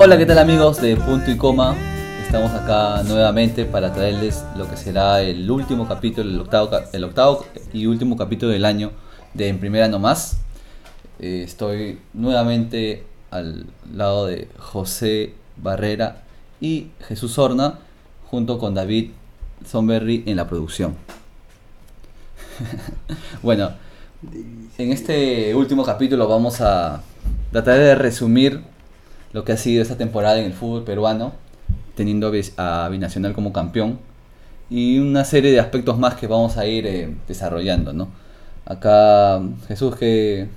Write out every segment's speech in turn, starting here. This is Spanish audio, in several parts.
Hola, ¿qué tal amigos de Punto y Coma? Estamos acá nuevamente para traerles lo que será el último capítulo, el octavo, el octavo y último capítulo del año de En Primera No Más. Eh, estoy nuevamente al lado de José Barrera y Jesús Horna, junto con David Sonberry en la producción. bueno, en este último capítulo vamos a tratar de resumir lo que ha sido esta temporada en el fútbol peruano, teniendo a Binacional como campeón y una serie de aspectos más que vamos a ir eh, desarrollando, ¿no? Acá, Jesús, ¿qué,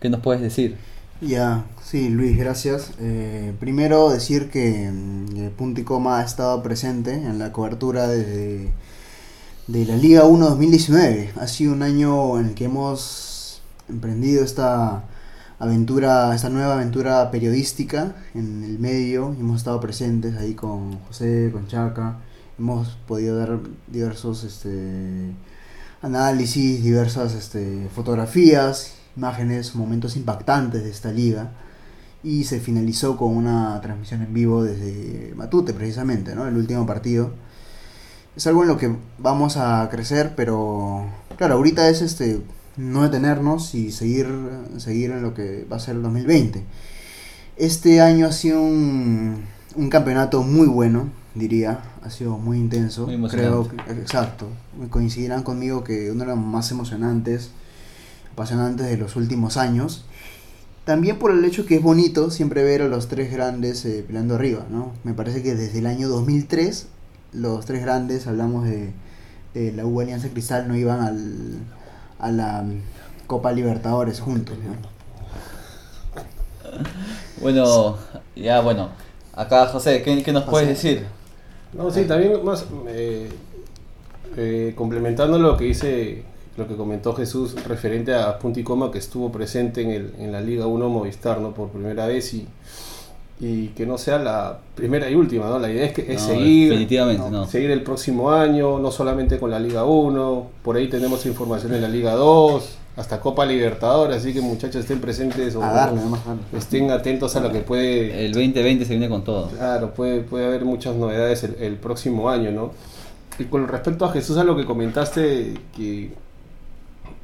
¿qué, nos puedes decir? Ya, sí, Luis, gracias. Eh, primero decir que mm, Punto y Coma ha estado presente en la cobertura de, de la Liga 1 2019. Ha sido un año en el que hemos emprendido esta aventura, esta nueva aventura periodística en el medio. Hemos estado presentes ahí con José, con Chaca. Hemos podido dar diversos este, análisis, diversas este, fotografías, imágenes, momentos impactantes de esta liga. Y se finalizó con una transmisión en vivo desde Matute, precisamente, ¿no? El último partido. Es algo en lo que vamos a crecer, pero claro, ahorita es este no detenernos y seguir, seguir en lo que va a ser el 2020. Este año ha sido un, un campeonato muy bueno, diría, ha sido muy intenso. Creo que, exacto, coincidirán conmigo que uno de los más emocionantes, apasionantes de los últimos años. También por el hecho que es bonito siempre ver a los tres grandes eh, peleando arriba, ¿no? Me parece que desde el año 2003 los tres grandes, hablamos de, de la U Alianza Cristal, no iban al, a la Copa Libertadores juntos. Bueno, ya bueno. Acá José, ¿qué, nos puedes decir? No, sí, también más eh, eh, complementando lo que dice, lo que comentó Jesús referente a Punti Coma que estuvo presente en, el, en la Liga 1 Movistar, ¿no? Por primera vez y y que no sea la primera y última, ¿no? La idea es, que, es seguir, seguir el próximo año, no solamente con la Liga 1, por ahí tenemos información en la Liga 2, hasta Copa Libertadores, así que muchachos estén presentes o, estén atentos a lo que puede... El 2020 se viene con todo. Claro, puede, puede haber muchas novedades el, próximo año, ¿no? Y con respecto a Jesús, a lo que comentaste, que...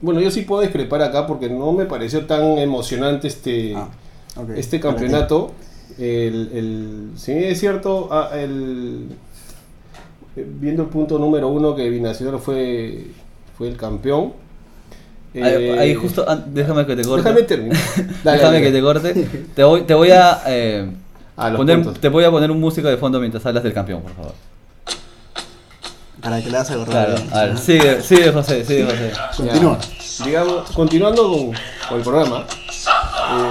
Bueno, yo sí puedo discrepar acá porque no me pareció tan emocionante este, ah, este campeonato el, el, sí, es cierto, ah, el, viendo el punto número uno que Binacional fue, fue el campeón. ahí, eh, justo, déjame que te corte. Déjame terminar. déjame que te corte. Te voy, te voy a, eh, poner, te voy a poner un músico de fondo mientras hablas del campeón, por favor. Para que le hagas acordar. Claro, a ver, sigue, sigue José, sigue José. Continúa. digamos, continuando con, con el programa.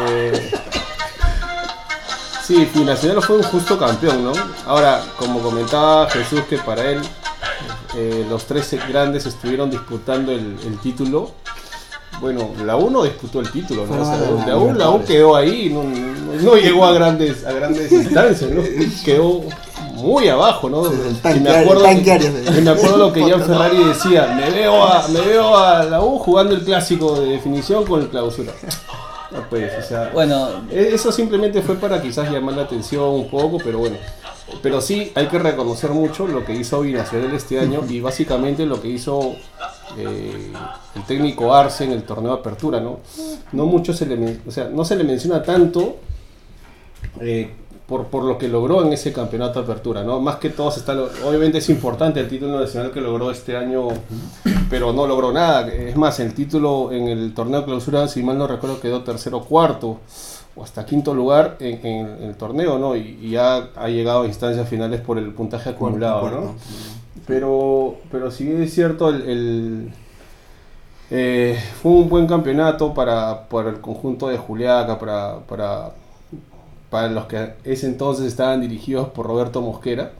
Eh, Sí, Binacional fue un justo campeón, ¿no? Ahora, como comentaba Jesús, que para él eh, los tres grandes estuvieron disputando el, título. Bueno, la U no disputó el título, ¿no? la, U, la U quedó ahí, no, llegó a grandes, a grandes instancias, ¿no? Quedó muy abajo, ¿no? y me acuerdo, y me acuerdo lo que Jan Ferrari decía, me veo a, me veo a la U jugando el clásico de definición con el clausura. Pues, bueno, e-, eso simplemente fue para quizás llamar la atención un poco, pero bueno. Pero sí hay que reconocer mucho lo que hizo Binacional este año y básicamente lo que hizo eh, el técnico Arce en el torneo de apertura, ¿no? No mucho se le, o sea, no se le menciona tanto eh, por, por, lo que logró en ese campeonato de apertura, ¿no? Más que todo está, obviamente es importante el título nacional que logró este año, pero no logró nada. Es más, el título en el torneo de clausura, si mal no recuerdo, quedó tercero cuarto o hasta quinto lugar en, el torneo, ¿no? Y, ya ha llegado a instancias finales por el puntaje acumulado, ¿no? Pero, pero si bien es cierto, el, eh, fue un buen campeonato para, para el conjunto de Juliaca, para, para para los que ese entonces estaban dirigidos por Roberto Mosquera.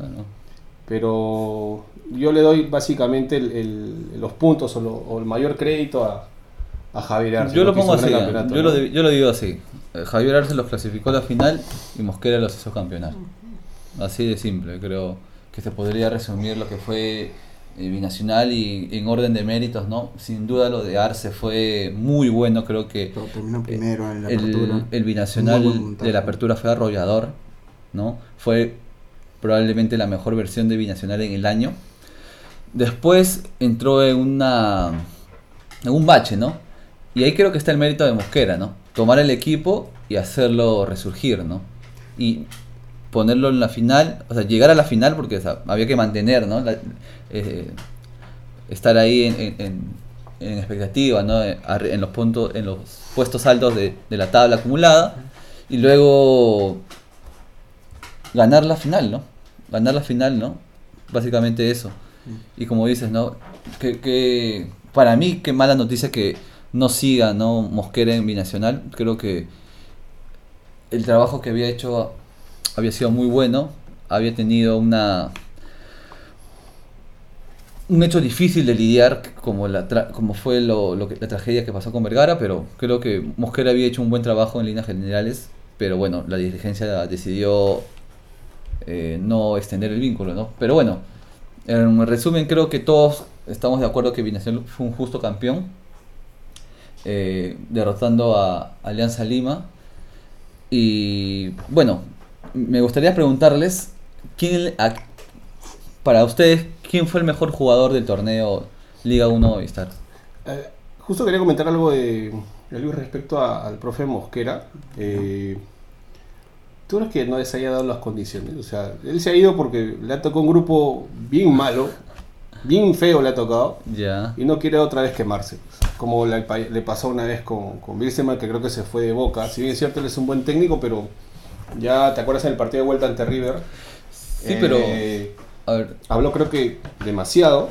Pero yo le doy básicamente los puntos o, el mayor crédito a, Javier Arce. Yo lo pongo así, yo lo, digo así. Eh, Javier Arce los clasificó a la final y Mosquera los hizo campeonar. Así de simple, creo que se podría resumir lo que fue Binacional y en orden de méritos, ¿no? Sin duda lo de Arce fue muy bueno, creo que Pero terminó primero en la el, apertura. el Muy binacional de la apertura fue arrollador, ¿no? Fue probablemente la mejor versión de binacional en el año. Después entró en una en un bache, ¿no? Y ahí creo que está el mérito de Mosquera, ¿no? Tomar el equipo y hacerlo resurgir, ¿no? Y ponerlo en la final, o sea, llegar a la final porque o sea, había que mantener, ¿no? La- eh, estar ahí en, en- en- expectativa, ¿no? Eh, En los puntos, en los puestos altos de, de la tabla acumulada y luego ganar la final, ¿no? Ganar la final, ¿no? Básicamente eso. Y como dices, ¿no? Que, que para mí qué mala noticia que no siga, ¿no? Mosquera en binacional. Creo que el trabajo que había hecho había sido muy bueno, había tenido una un hecho difícil de lidiar como la tra- como fue lo, la tragedia que pasó con Vergara, pero creo que Mosquera había hecho un buen trabajo en líneas generales, pero bueno, la dirigencia decidió eh, no extender el vínculo, ¿no? Pero bueno, en resumen creo que todos estamos de acuerdo que Binacional fue un justo campeón, eh, derrotando a Alianza Lima. Y bueno, me gustaría preguntarles, ¿quién, a- para ustedes, quién fue el mejor jugador del torneo Liga 1 Movistar? Eh, justo quería comentar algo de, de Luis respecto a- al profe Mosquera. Eh, ¿Tú crees que no les haya dado las condiciones? O sea, él se ha ido porque le ha tocado un grupo bien malo, bien feo le ha tocado, Ya. y no quiere otra vez quemarse. Como le, pa- le pasó una vez con, con Wilstermann, que creo que se fue de boca. Si bien es cierto, él es un buen técnico, pero ya te acuerdas en el partido de vuelta ante River. Sí, pero Eh, a ver, habló creo que demasiado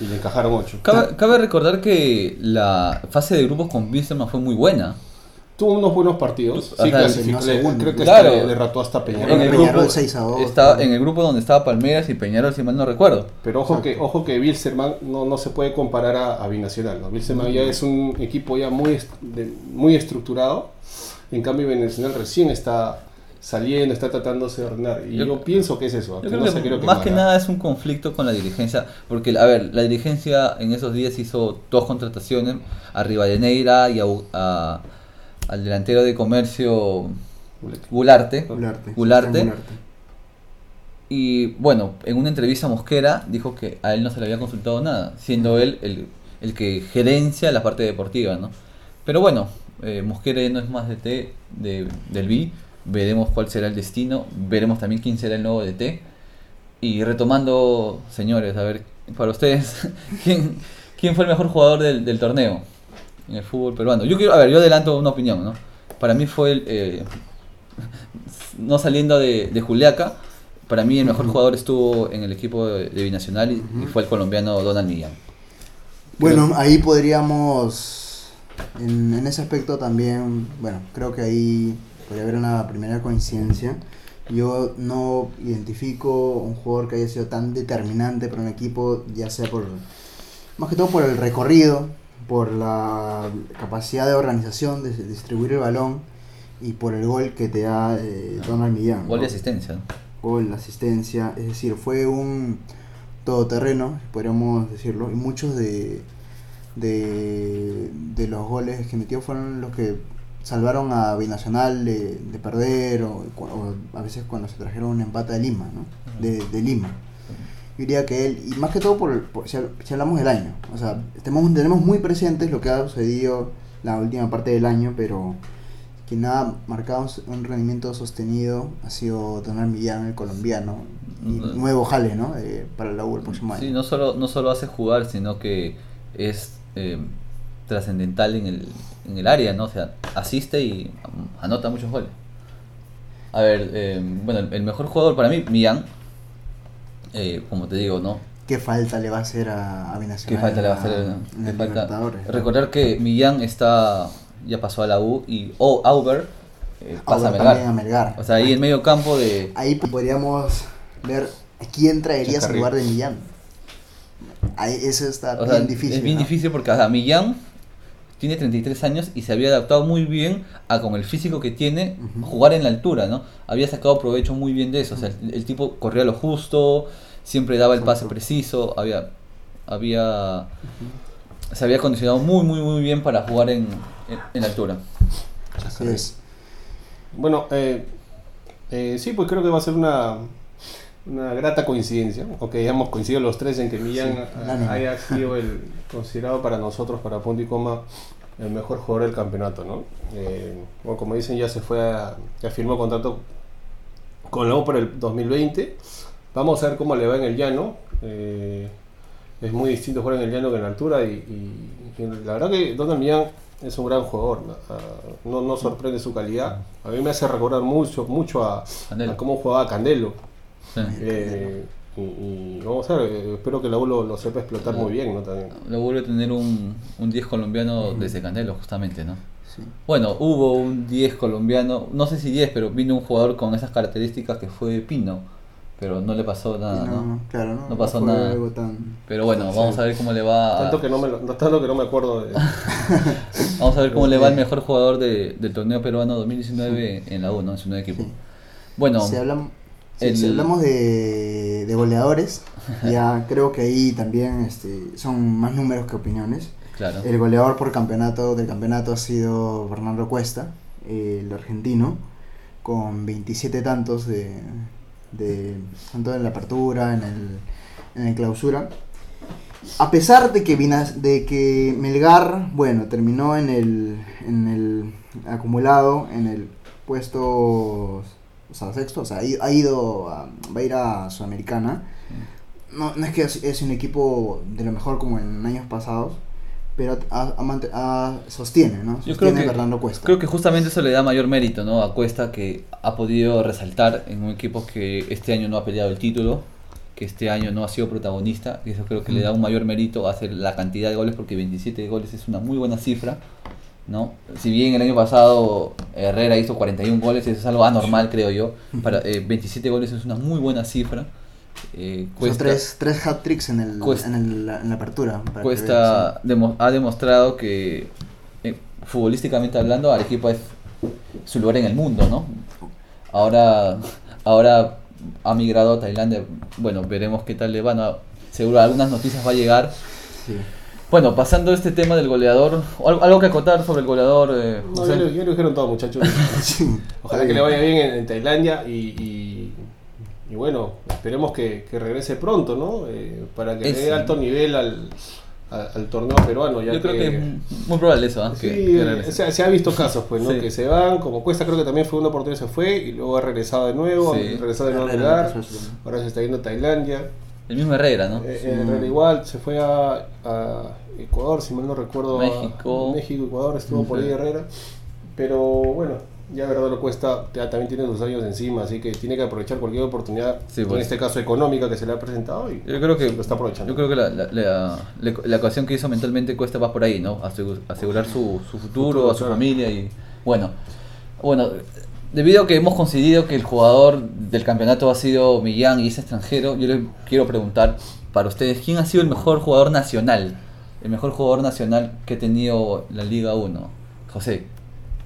y le encajaron 8. cabe, cabe recordar que la fase de grupos con Wilstermann fue muy buena. Tuvo unos buenos partidos. Sí, clasificó. Creo que Claro. derrotó hasta Peñarol. En el Pero- Peñarol 6 a 2, estaba ¿no? en el grupo donde estaba Palmeiras y Peñarol, si mal no recuerdo. Pero ojo que, ojo que Wilstermann no, no se puede comparar a, a Binacional. ¿no? Wilstermann ya es un equipo ya muy, est- de- muy estructurado. En cambio, Binacional recién está saliendo, está tratándose de ordenar. Y Yo- yo, pienso que es eso. Yo que creo no que quiere más que nada es un conflicto con la dirigencia, porque a ver, la dirigencia en esos días hizo dos contrataciones, a Rivadeneira y a, a- al delantero de comercio Gularte. Gularte. Y bueno, en una entrevista Mosquera dijo que a él no se le había consultado nada, siendo él el, el que gerencia la parte deportiva, ¿no? Pero bueno, eh, Mosquera ya no es más DT de, del B, veremos cuál será el destino, veremos también quién será el nuevo DT. Y retomando, señores, a ver, para ustedes, ¿quién, quién fue el mejor jugador del, del torneo en el fútbol peruano? Yo quiero, a ver, yo adelanto una opinión, ¿no? Para mí fue el, eh, no saliendo de, de Juliaca, para mí el mejor jugador estuvo en el equipo de, de Binacional y, y fue el colombiano Donald Millán. Bueno, ahí podríamos, en, en ese aspecto también, bueno, creo que ahí podría haber una primera coincidencia. Yo no identifico un jugador que haya sido tan determinante para un equipo, ya sea por, más que todo por el recorrido, por la capacidad de organización, de distribuir el balón y por el gol que te da eh, Donald Millán. Gol ¿no? de asistencia. gol, asistencia, es decir, fue un todoterreno, podríamos decirlo, y muchos de, de, de los goles que metió fueron los que salvaron a Binacional de, de perder o, o a veces cuando se trajeron un empate de Lima, ¿no? De, de Lima. Yo diría que él, y más que todo por, si, hab- si hablamos del año, o sea, tenemos, tenemos muy presentes lo que ha sucedido la última parte del año, pero quien ha marcado un- rendimiento sostenido ha sido Donald Millán, el colombiano, y nuevo jale, ¿no? Eh, para la U el próximo año. Sí, no solo, no solo hace jugar, sino que es eh, trascendental en el, en el área, ¿no? O sea, asiste y anota muchos goles. A ver, eh, bueno, el, mejor jugador para mí, Millán, eh, como te digo, ¿no? ¿Qué falta le va a hacer a, a ¿Qué Binacional? falta le va a hacer? ¿Qué falta? Libertadores, ¿no? Recordar que Millán está ya pasó a la U y o Auber eh, pasa Auber a a Melgar. Melgar. O sea, ahí en medio campo de... Ahí podríamos ver a quién traerías en Chacarrillo. lugar de Millán. Ahí, eso está O bien sea, difícil. es bien ¿no? difícil porque o sea, Millán tiene 33 años y se había adaptado muy bien a con el físico que tiene jugar en la altura, ¿no? Había sacado provecho muy bien de eso, o sea, el, el tipo corría lo justo, siempre daba el pase preciso, había había se había condicionado muy muy muy bien para jugar en, en, en altura. Así es. Bueno, eh, eh, sí, pues creo que va a ser una, una grata coincidencia, aunque hayamos coincidido los tres en que Millán Sí, haya sido el considerado para nosotros, para punto y coma, el mejor jugador del campeonato, ¿no? Eh, bueno, como dicen, ya se fue a, ya firmó contrato con la U para el 2020. Vamos a ver cómo le va en el llano. Eh, es muy distinto jugar en el llano que en la altura y, y- y la verdad que Donald Millán es un gran jugador. ¿no? Ah, No, sorprende su calidad. A mí me hace recordar mucho, mucho a cómo jugaba Candelo. Sí. Eh, y, y vamos a ver, eh, espero que la U lo, lo sepa explotar muy bien, ¿no? También. Lo vuelve a tener un, un 10 colombiano desde Candelo, justamente, ¿no? Sí. Bueno, hubo un 10 colombiano, no sé si 10, pero vino un jugador con esas características que fue Pino, pero no le pasó nada, no, ¿no? Claro, no, No pasó fue nada. tan... Pero bueno, vamos a ver cómo le va. a- Tanto que no me, lo- no- tanto que no me acuerdo de... Vamos a ver cómo le va el mejor jugador de- del torneo peruano 2019 en la U, ¿no? En su nuevo equipo. Sí. Bueno, Si, hablam- sí, el- si hablamos de, de goleadores, ya creo que ahí también este, son más números que opiniones. claro. El goleador por campeonato del campeonato ha sido Fernando Cuesta, el argentino, con 27 tantos de, de tanto en la apertura, en el, en el clausura. A pesar de que, de que Melgar, bueno, terminó en el, en el acumulado, en el puesto, o sea, sexto, o sea, ha ido- a, va a ir a Sudamericana. No, no es que es, es un equipo de lo mejor como en años pasados, pero mant- ha- sostiene, ¿no? Yo creo Sostiene que, Fernando Cuesta. creo que justamente eso le da mayor mérito ¿no? a Cuesta que ha podido resaltar en un equipo que este año no ha peleado el título, que este año no ha sido protagonista, y eso creo que le da un mayor mérito a hacer la cantidad de goles porque 27 goles es una muy buena cifra. ¿No? Si bien el año pasado Herrera hizo 41 goles, eso es algo anormal creo yo, para, eh, 27 goles es una muy buena cifra. Eh, Son Cuesta- tres, tres hat-tricks en, el, Cuesta- en, el- en la apertura. para que Cuesta demo- ha demostrado que eh, futbolísticamente hablando Arequipa es su lugar en el mundo, ¿no? Ahora, ahora ha migrado a Tailandia. Bueno, veremos qué tal le va. ¿no? Seguro algunas noticias va a llegar. Sí. Bueno, pasando a este tema del goleador, ¿o algo, algo que acotar sobre el goleador. eh, No, José? ya, lo, ya lo dijeron todo, muchachos. Sí. Ojalá que le vaya bien en, en Tailandia y, y, y bueno, esperemos que, que regrese pronto, ¿no? Eh, para que le dé alto nivel al, al, al torneo peruano. Ya Yo creo que es muy probable eso. Sí, que- que eh, regrese. se, se ha visto casos, pues, ¿no? Sí. Que se van, como Cuesta creo que también fue una oportunidad, se fue y luego ha regresado de nuevo, Sí. ha regresado de nuevo su- ahora se está yendo a Tailandia. El mismo Herrera, ¿no? Eh, Sí. Herrera igual, se fue a, a Ecuador, si mal no recuerdo. México. México, Ecuador, estuvo por ahí. Herrera. Pero bueno, ya verdad lo cuesta, ya también tiene sus años encima, así que tiene que aprovechar cualquier oportunidad, Sí, en pues. este caso económica que se le ha presentado y Yo creo que lo está aprovechando. Yo creo que la, la, la, la- la ecuación que hizo mentalmente Cuesta va por ahí, ¿no? Asegu- Asegurar su, su futuro, Futuro, a su claro. familia y bueno, bueno, debido a que hemos coincidido que el jugador del campeonato ha sido Millán y es extranjero, yo les quiero preguntar para ustedes quién ha sido el mejor jugador nacional, el mejor jugador nacional que ha tenido la Liga 1. José,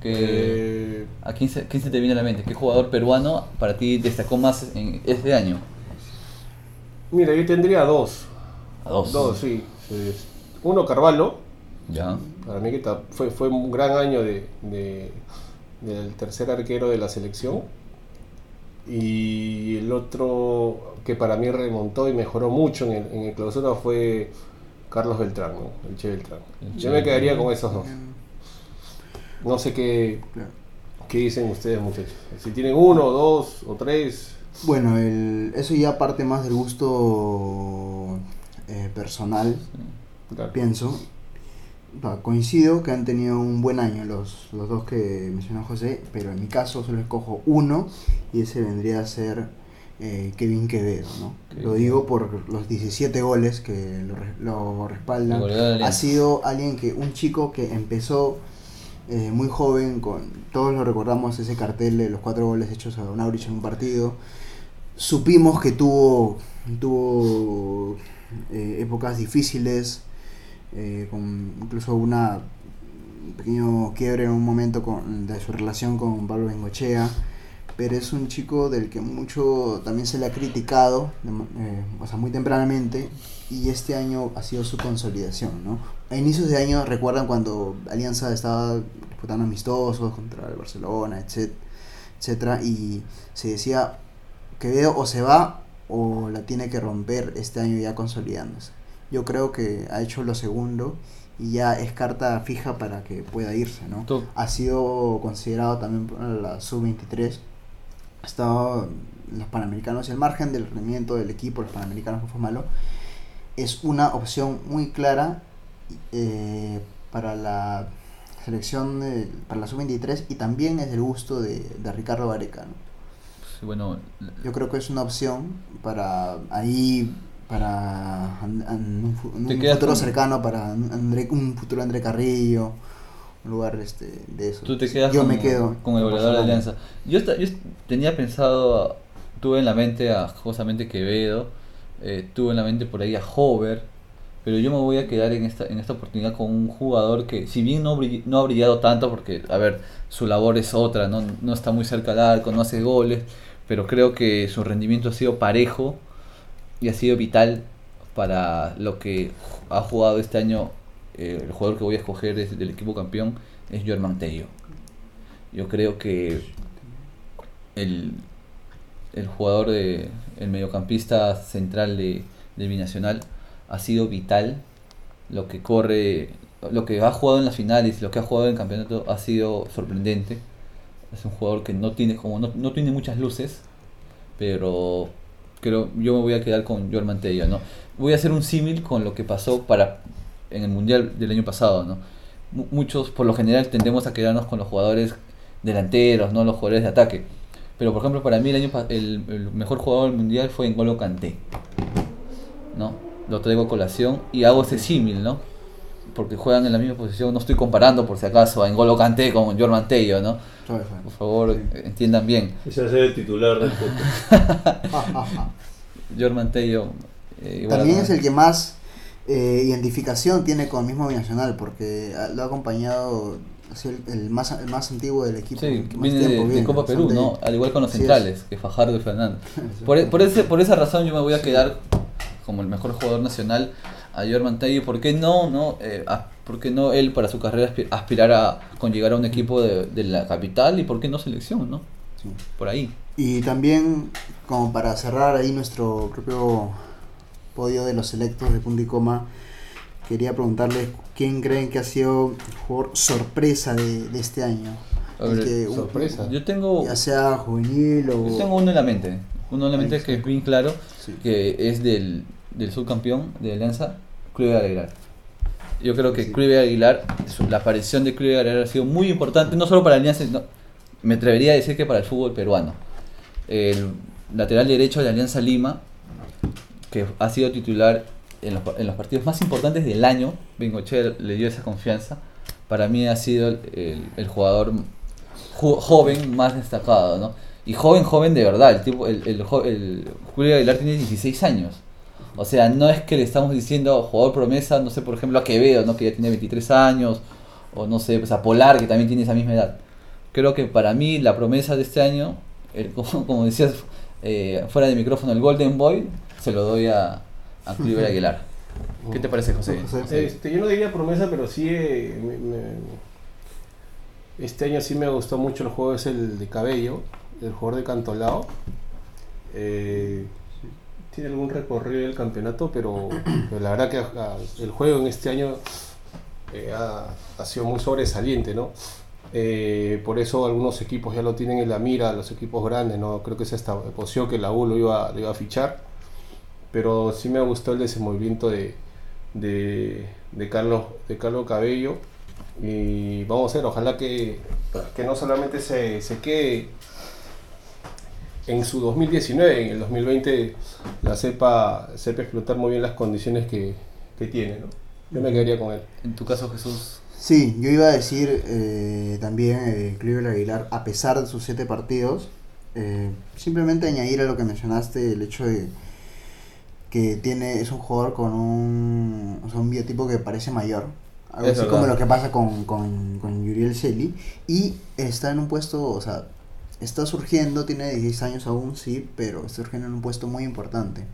que Eh, ¿a quién se, quién se te viene a la mente? ¿Qué jugador peruano para ti destacó más en este año? mira, yo tendría dos. A dos. Dos, sí. Uno, Carvalho. Ya. Para mí que fue, fue un gran año de, de- del tercer arquero de la selección. Y el otro que para mí remontó y mejoró mucho en el, en el clausura fue Carlos Beltrán, ¿no? el Che Beltrán. El Che Yo me Beltrán. quedaría con esos dos. No sé qué, Claro. qué dicen ustedes muchachos. Si tienen uno, dos o tres. Bueno, el, eso ya parte más del gusto eh, personal, claro. pienso. Coincido que han tenido un buen año los, los dos que mencionó José, pero en mi caso solo escojo uno y ese vendría a ser eh, Kevin Quevedo. ¿no? Lo digo por los 17 goles que lo, lo respaldan. Ha sido alguien que, un chico que empezó eh, muy joven, con todos lo recordamos ese cartel de los cuatro goles hechos a un Aurich en un partido. Supimos que tuvo, tuvo eh, épocas difíciles, eh, con incluso una un pequeño quiebre en un momento con, de su relación con Pablo Bengochea, pero es un chico del que mucho también se le ha criticado, eh, o sea, muy tempranamente, y este año ha sido su consolidación, ¿no? A inicios de año, recuerdan cuando Alianza estaba disputando amistosos contra el Barcelona, etcétera, etcétera y se decía que veo o se va o la tiene que romper este año ya consolidándose. Yo creo que ha hecho lo segundo y ya es carta fija para que pueda irse, ¿no? Ha sido considerado también por la sub-23. Ha estado los Panamericanos, el margen del rendimiento del equipo, los Panamericanos no fue malo. Es una opción muy clara eh, para la selección de, para la sub-23 y también es el gusto de, de Ricardo Vareca, ¿no? bueno, yo creo que es una opción para ahí para un, futuro cercano para un futuro André Carrillo lugar este de eso tú te quedas yo con, me quedo con el goleador de Alianza yo, yo tenía pensado tuve en la mente a justamente Quevedo eh, tuve en la mente por ahí a Hover pero yo me voy a quedar en esta en esta oportunidad con un jugador que si bien no, no ha brillado tanto porque a ver su labor es otra no, no está muy cerca del arco no hace goles pero creo que su rendimiento ha sido parejo y ha sido vital para lo que ha jugado este año. Eh, el jugador que voy a escoger es del equipo campeón es Jorman Tello. Yo creo que el, el jugador, de, el mediocampista central de, del Binacional ha sido vital. Lo que corre, lo que ha jugado en las finales, lo que ha jugado en el campeonato ha sido sorprendente es un jugador que no tiene como no, no tiene muchas luces, pero creo yo me voy a quedar con Joel Mantella, ¿no? Voy a hacer un símil con lo que pasó para en el mundial del año pasado, ¿no? muchos por lo general tendemos a quedarnos con los jugadores delanteros, no los jugadores de ataque. Pero por ejemplo, para mí el año el, el mejor jugador del mundial fue N'Golo Kanté. ¿No? Lo traigo a colación y hago ese símil, ¿no? porque juegan en la misma posición. No estoy comparando, por si acaso, a N'Golo Kanté con Jorman Tello, ¿no? Por favor, entiendan bien. Ese va a ser el titular del Jorman Tello. Eh, También es el que más eh, identificación tiene con el mismo Binacional, porque lo ha acompañado el, más, el más antiguo del equipo. Sí, viene, de, Copa Perú, ¿no? Al igual con los centrales, que Fajardo y Fernández. por, por, ese, por esa razón yo me voy a quedar como el mejor jugador nacional a Jorman Tello, ¿por qué no, no, eh, por qué no él para su carrera aspirar a con llegar a un equipo de, la capital y por qué no selección, ¿no? Por ahí. Y también, como para cerrar ahí nuestro propio podio de los selectos de punto y coma, quería preguntarles quién creen que ha sido el jugador sorpresa de, este año. sorpresa. Yo tengo. Ya sea juvenil o. Yo tengo uno en la mente. Uno en la mente que es bien claro, que es del, del subcampeón de Alianza, Clube Aguilar. Yo creo que Clube Aguilar, la aparición de Clube Aguilar ha sido muy importante, no solo para Alianza, sino, me atrevería a decir que para el fútbol peruano. El lateral derecho de Alianza Lima, que ha sido titular en los, en los partidos más importantes del año, Bengoche le dio esa confianza. Para mí ha sido el, el, jugador joven más destacado, ¿no? Y joven, joven de verdad. El, tipo, el, el, el Julio Aguilar tiene 16 años. O sea, no es que le estamos diciendo jugador promesa, no sé, por ejemplo, a Quevedo, ¿no? que ya tiene 23 años, o no sé, pues a Polar, que también tiene esa misma edad. Creo que para mí la promesa de este año, como, decías eh, fuera de micrófono, el Golden Boy, se lo doy a, a Aguilar. ¿Qué te parece, José? Este, yo no diría promesa, pero sí. Eh, este año sí me gustó mucho el juego, es el de Cabello, el jugador de Cantolao. Eh, tiene algún recorrido del campeonato, pero, la verdad que ah, el juego en este año eh, ha, sido muy sobresaliente, ¿no? Eh, por eso algunos equipos ya lo tienen en la mira, los equipos grandes, ¿no? Creo que se estableció que la U lo iba, iba a fichar, pero sí me gustó el desenvolvimiento de, de, de, Carlos, de Carlos Cabello y vamos a ver, ojalá que, que no solamente se, se quede en su 2019, en el 2020, la sepa, sepa explotar muy bien las condiciones que, tiene. ¿no? Yo me quedaría con él. En tu caso, Jesús. Sí, yo iba a decir eh, también eh, Cleveland Aguilar, a pesar de sus siete partidos, eh, simplemente añadir a lo que mencionaste el hecho de que tiene es un jugador con un, o sea, un biotipo que parece mayor, Algo Es así verdad. como lo que pasa con, con, con Yuriel Celi. Y está en un puesto, o sea, está surgiendo, tiene 16 años aún, sí, pero está surgiendo en un puesto muy importante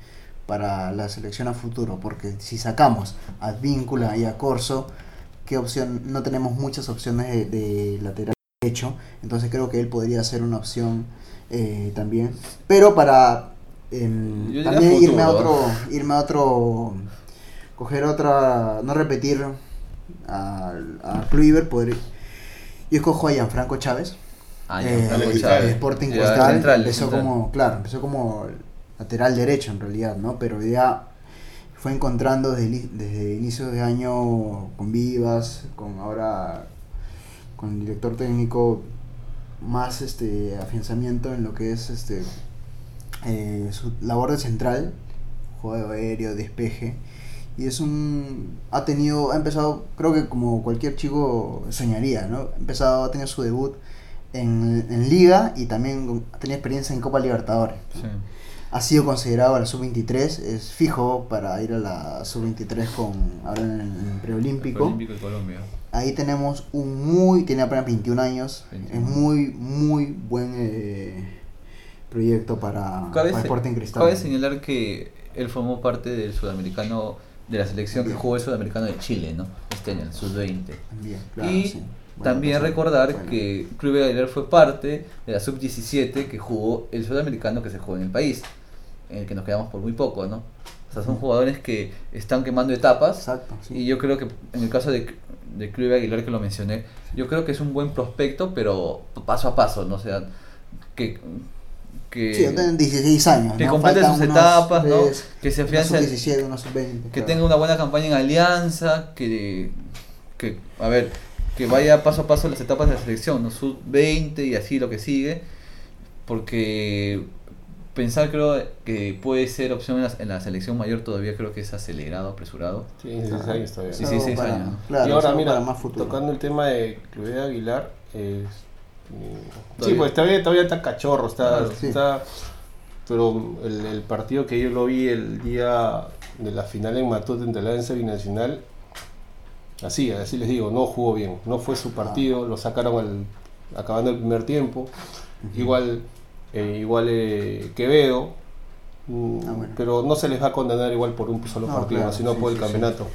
para la selección a futuro. Porque si sacamos a Advíncula y a Corso, ¿qué opción? No tenemos muchas opciones de, de lateral derecho. Entonces creo que él podría ser una opción eh, también. Pero para también irme a otro, irme a otro, coger otra, no repetir a, a Kluivert, podría, yo escojo a Gianfranco Chávez. Ah, eh, Gianfranco Chávez. Sporting central, empezó central. como, claro, empezó como lateral derecho en realidad, ¿no? Pero ya fue encontrando desde, desde inicios de año con Vivas, con ahora con el director técnico más este afianzamiento en lo que es este eh, su labor de central, juego aéreo, despeje. Y es un. Ha tenido. Ha empezado, creo que como cualquier chico soñaría, ¿no? Ha empezado, ha tenido su debut en, en Liga y también ha tenido experiencia en Copa Libertadores. Sí. Ha sido considerado a la sub-23, es fijo para ir a la sub-23 con ahora en el preolímpico. Olímpico de Colombia. Ahí tenemos un muy, tiene apenas 21 años, 21. es muy, muy buen eh, proyecto para, para Sporting Cristal. cabe señalar que él formó parte del sudamericano, de la selección que jugó el sudamericano de Chile, ¿no? Este año, el sub-20. También, claro, y sí. Buena también persona. recordar Bueno. que Club Aguilar fue parte de la sub-17 que jugó el sudamericano que se jugó en el país, en el que nos quedamos por muy poco, ¿no? O sea, son jugadores que están quemando etapas Exacto, sí. y yo creo que en el caso de, de Club Aguilar que lo mencioné, yo creo que es un buen prospecto, pero paso a paso, ¿no? O sea, que... que Sí, tienen 16 años. que ¿no? complete Faltan sus etapas, ¿no? tres, Que se unos afiance, sub-17, unos sub-20. que claro. tenga una buena campaña en alianza, que, que, a ver, que vaya paso a paso las etapas de la selección, ¿no? Sub 20 y así lo que sigue, porque pensar creo que puede ser opción en la, en la selección mayor todavía creo que es acelerado, apresurado. Sí, 16 años todavía. Años. Y ahora mira, más futuro. tocando el tema de Club Aguilar, es- mm, sí, pues todavía, todavía está cachorro, está, sí. está pero el, el partido que yo lo vi el día de la final en Matute entre la Alianza Binacional, así, así les digo, no jugó bien, no fue su partido, lo sacaron al, acabando el primer tiempo, igual, eh, igual eh, Quevedo, mm, Ah, bueno. pero no se les va a condenar igual por un solo No, partido, claro, sino sí, por el sí, sí. campeonato.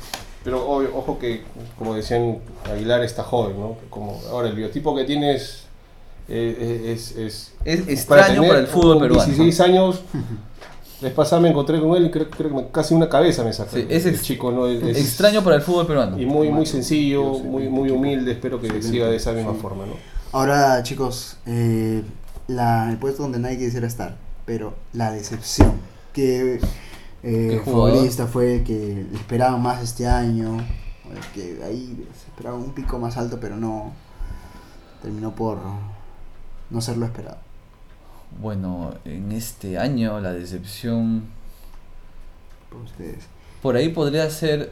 Pero obvio, ojo que, como decían, Aguilar está joven, ¿no? Como, ahora, el biotipo que tiene es... eh, es, es, Es extraño para, el fútbol peruano. 16 años, les pasaba, me encontré con él y creo, creo que casi una cabeza me sacó. Sí, es el chico, ¿no? Es- es- extraño para el fútbol peruano. Y muy, muy sencillo, muy, muy humilde, espero que siga de esa misma sí. forma, ¿no? Ahora, chicos, eh, la, el puesto donde nadie quisiera estar, pero la decepción. Que eh, futbolista fue el que esperaban más este año, que ahí se esperaba un pico más alto, pero no terminó por no ser lo esperado. Bueno, en este año la decepción Por ustedes. por ahí podría ser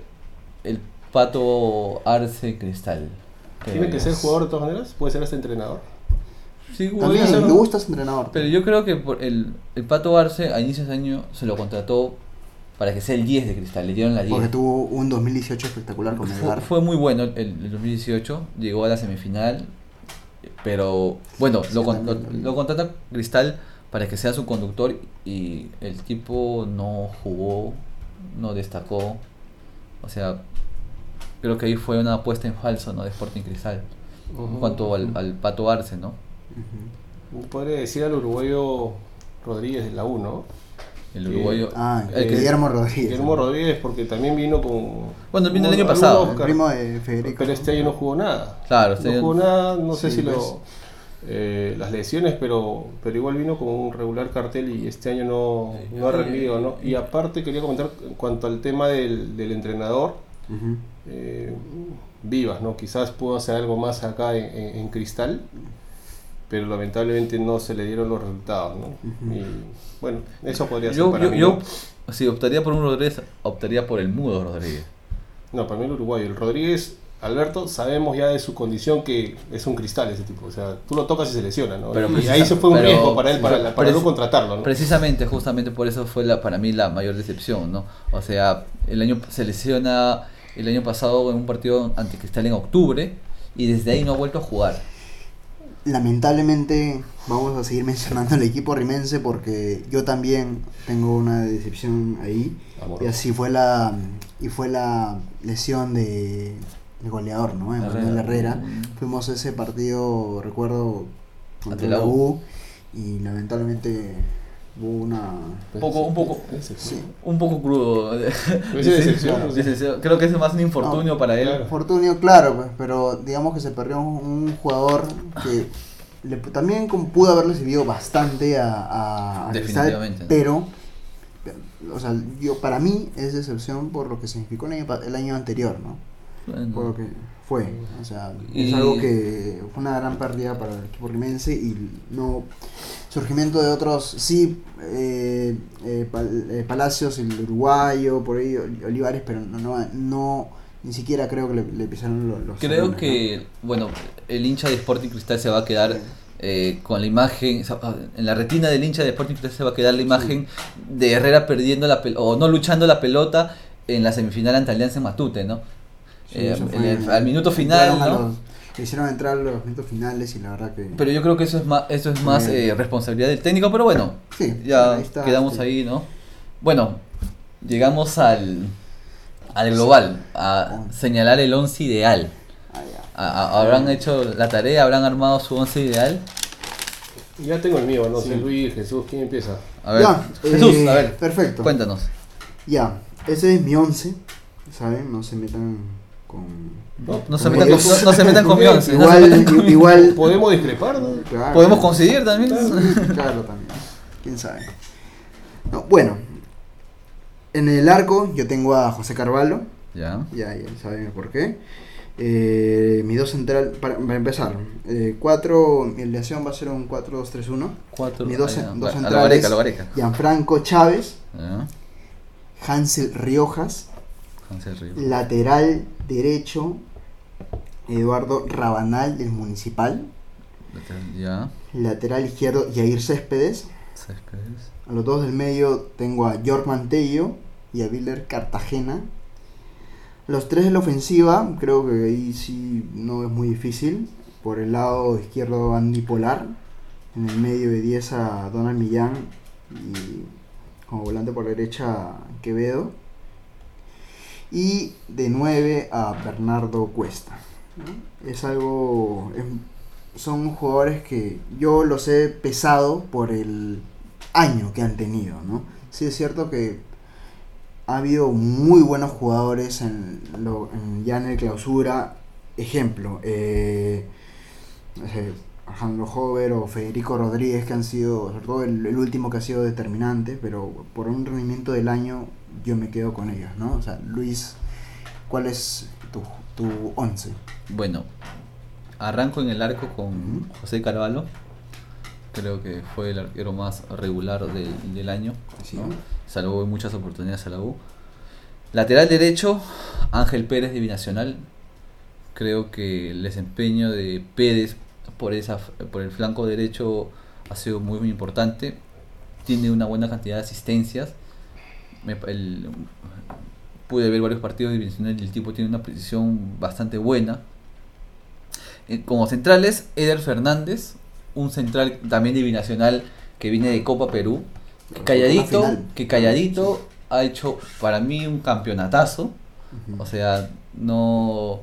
el Pato Arce Cristal. Tiene que ser jugador de todas maneras, puede ser hasta entrenador. Sí, También, ser, me gusta ese entrenador. Pero yo creo que por el, el Pato Arce a inicios de año se lo contrató para que sea el 10 de Cristal, le dieron la 10. Porque tuvo un 2018 espectacular con Fue, Melgar. fue muy bueno el, el 2018, llegó a la semifinal, pero bueno, Sí, lo, con- lo- lo contrata Cristal para que sea su conductor y el tipo no jugó, no destacó, o sea, creo que ahí fue una apuesta en falso ¿no? de Sporting Cristal en cuanto al, al Pato Arce, ¿no? Podría decir al uruguayo Rodríguez de la U, ¿no? El uruguayo. Ah, el que- Guillermo Rodríguez. Guillermo Rodríguez porque también vino con... Bueno, vino el año pasado. El car- primo de Federico. Pero este año no jugó nada. Claro, este no jugó nada, no sé Sí, si pues. lo eh, las lesiones, pero pero igual vino con un regular cartel y este año no, no ha rendido, ¿no? Y aparte quería comentar en cuanto al tema del, del entrenador, eh, Vivas, ¿no? Quizás pudo hacer algo más acá en, en- en Cristal, pero lamentablemente no se le dieron los resultados, ¿no? Y bueno, eso podría ser Yo, para yo, mí, yo, si optaría por un Rodríguez, optaría por el mudo Rodríguez. No, para mí el uruguayo. El Rodríguez, Alberto, sabemos ya de su condición que es un cristal ese tipo. O sea, tú lo tocas y se lesiona, ¿no? Pero y ahí se fue un pero- riesgo para él, para, la- para no contratarlo, ¿no? Precisamente, justamente por eso fue la, para mí la mayor decepción, ¿no? O sea, el año se lesiona el año pasado en un partido ante Cristal en octubre y desde ahí no ha vuelto a jugar. Lamentablemente vamos a seguir mencionando el equipo rimense porque yo también tengo una decepción ahí. Y así fue la y fue la lesión de, de goleador, ¿no? Emanuel Herrera. Mm. Fuimos a ese partido, recuerdo, contra Ante la U y lamentablemente una Un poco, un poco, sí, un poco crudo. Creo que es más un infortunio No, para él. claro. Fortunio, claro, pues, pero digamos que se perdió un, un jugador que le- también como pudo haberle servido bastante a, a, a Cristal, Definitivamente. pero o sea, yo para mí es decepción por lo que significó el año, el año anterior, ¿no? Bueno, Por lo que fue, o sea, Y- es algo que fue una gran pérdida para el equipo rimense y no surgimiento de otros, sí, eh, eh, Pal- eh, Palacios, el uruguayo, por ahí Ol- Olivares, pero no, no, no ni siquiera creo que le, le pisaron los, los Creo que, bueno, el hincha de Sporting Cristal se va a quedar eh, con la imagen, en la retina del hincha de Sporting Cristal se va a quedar la imagen de Herrera perdiendo la pelota, o no luchando la pelota en la semifinal ante Alianza Matute, ¿no? Sí, Eh, en el- al minuto final, ¿no? hicieron entrar los minutos finales y la verdad que... Pero yo creo que eso es más, eso es más eh, responsabilidad del técnico, pero bueno, sí, ya ahí está, quedamos sí. ahí, ¿no? Bueno, llegamos al, al global, a señalar el 11 ideal. Ah, ya. A- a- ¿Habrán hecho la tarea? ¿Habrán armado su 11 ideal? Ya tengo el mío, no sé, Sí. Luis, Jesús, ¿quién empieza? A ver, Ya, Jesús, eh, a ver, Perfecto. cuéntanos. Ya, ese es mi 11, ¿saben? No se metan con... No, no se metan con, no, no se metan con mi 11. no se Igual, con- igual... Podemos discrepar, ¿no? Claro. Podemos coincidir también. Claro, también. Quién sabe. No, bueno, en el arco yo tengo a José Carvalho. Ya. Ya, ya saben el por qué. Eh, mi dos central, para, para empezar, eh, cuatro, mi alineación va a ser un 4-2-3-1. Cuatro. Mis dos, ah, dos centrales. Gianfranco Chávez, Ya. Hansel Riojas. Lateral derecho, Eduardo Rabanal del Municipal, Ya. lateral izquierdo, Jair Céspedes, Céspedes. a los dos del medio tengo a York Mantello y a Viller Cartagena. Los tres de la ofensiva, creo que ahí sí no es muy difícil. Por el lado izquierdo Andy Polar, en el medio de 10 a Donald Millán y como volante por la derecha Quevedo. Y de 9 a Bernardo Cuesta. Es algo... son jugadores que yo los he pesado por el año que han tenido, ¿no? Sí es cierto que ha habido muy buenos jugadores en lo, en- ya en el clausura. Ejemplo, eh, Alejandro Hover o Federico Rodríguez, que han sido, sobre todo el último que ha sido determinante, pero por un rendimiento del año yo me quedo con ellos, ¿no? O sea, Luis, ¿cuál es tu, tu once? Bueno, arranco en el arco con. José Carvalho. Creo que fue el arquero más regular del, del año. Sí. ¿no? Salvó en muchas oportunidades a la U. Lateral derecho, Ángel Pérez de Binacional. Creo que el desempeño de Pérez por, esa, por el flanco derecho ha sido muy, muy importante. Tiene una buena cantidad de asistencias. Me el- pude ver varios partidos de Binacional y el tipo tiene una precisión bastante buena. Eh, Como centrales, Eder Fernández, un central también de Binacional que viene de Copa Perú. Que calladito, que calladito ha hecho para mí un campeonatazo. O sea, no.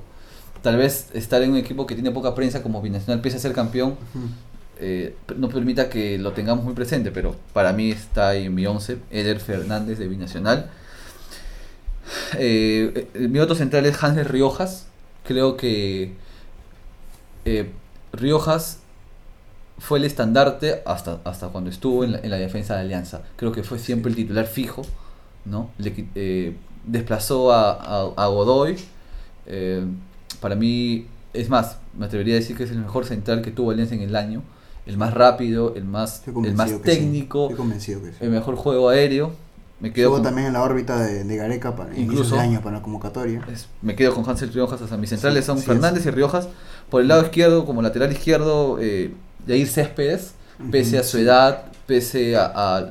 Tal vez estar en un equipo que tiene poca prensa como Binacional, pese a ser campeón. Eh, no permita que lo tengamos muy presente, pero para mí está en mi 11, Eder Fernández de Binacional. Eh, mi otro central es Hans Riojas. Creo que eh, Riojas fue el estandarte hasta, hasta cuando estuvo en la, en la defensa de Alianza. Creo que fue siempre el titular fijo, ¿no? Le eh, desplazó a, a- Godoy. para mí, es más, me atrevería a decir que es el mejor central que tuvo Alianza en el año. El más rápido, el más, el más sí. técnico, Estoy convencido que sí. el mejor juego aéreo. Me quedo con, también en la órbita de, de Gareca para Incluso- de año para la convocatoria. es- me quedo con Hansel Riojas. O sea, mis centrales Sí, son Fernández y Riojas. Por el lado izquierdo, como lateral izquierdo, eh, Jair Céspedes, pese a su edad, pese a, a,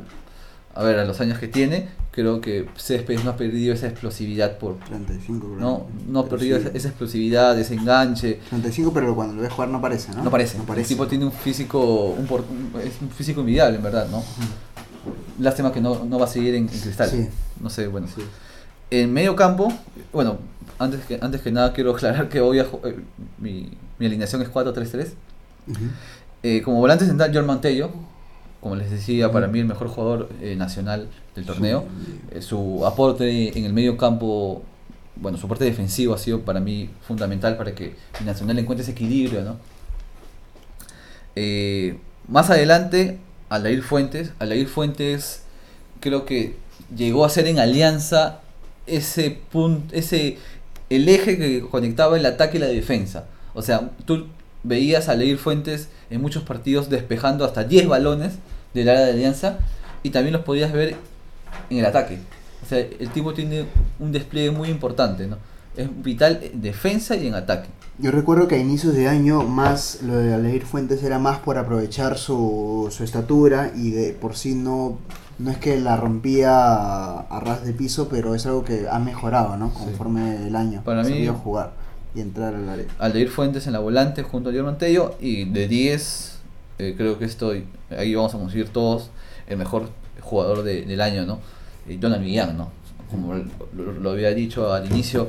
a ver, a los años que tiene. Creo que Céspedes no ha perdido esa explosividad por... 35, creo. No, no ha perdido sí. esa, esa explosividad, ese enganche. 35, pero cuando lo ves jugar no parece, ¿no? No parece. No El parece. tipo tiene un físico, un, por- un- es un físico envidiable, en verdad, ¿no? Lástima que no, no va a seguir en, en cristal. Sí. No sé, bueno. Sí. En medio campo, bueno, antes que, antes que nada quiero aclarar que voy a eh, mi, mi alineación es 4-3-3. Ujú. Eh, como volante central, John Mantello, como les decía, para mí el mejor jugador eh, nacional del torneo. Eh, su aporte en el medio campo, bueno, su aporte defensivo ha sido para mí fundamental para que Nacional encuentre ese equilibrio, ¿no? Eh, más adelante, Aldair Fuentes, Fuentes creo que llegó a ser en alianza ese punto, ese el eje que conectaba el ataque y la defensa. O sea, tú veías a Aldair Fuentes en muchos partidos despejando hasta 10 balones del área de alianza y también los podías ver en el ataque. O sea, el tipo tiene un despliegue muy importante, ¿no? Es vital en defensa y en ataque. Yo recuerdo que a inicios de año más lo de Aleir Fuentes era más por aprovechar su, su estatura y de por sí no, no es que la rompía a, a ras de piso, pero es algo que ha mejorado, ¿no? Conforme el año. Para se mí- vio jugar y entrar al área. Aldeir Fuentes en la volante junto a Diego Mantello y de 10 eh, creo que estoy ahí vamos a conseguir todos el mejor jugador de- del año no Eh, Donald Millán no como lo, lo había dicho al inicio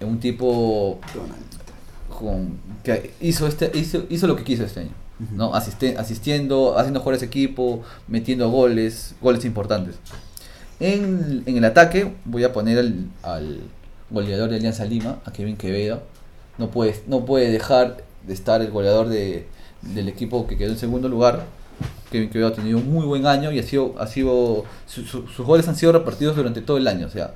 eh, un tipo con, que hizo este hizo, hizo lo que quiso este año no asistiendo haciendo ese equipo metiendo goles goles importantes. En, en el ataque voy a poner al, al goleador de Alianza Lima, a Kevin Quevedo. No puede, no puede dejar de estar el goleador de, del equipo que quedó en segundo lugar. Kevin Quevedo ha tenido un muy buen año y ha sido, ha sido su- su- sus goles han sido repartidos durante todo el año. O sea,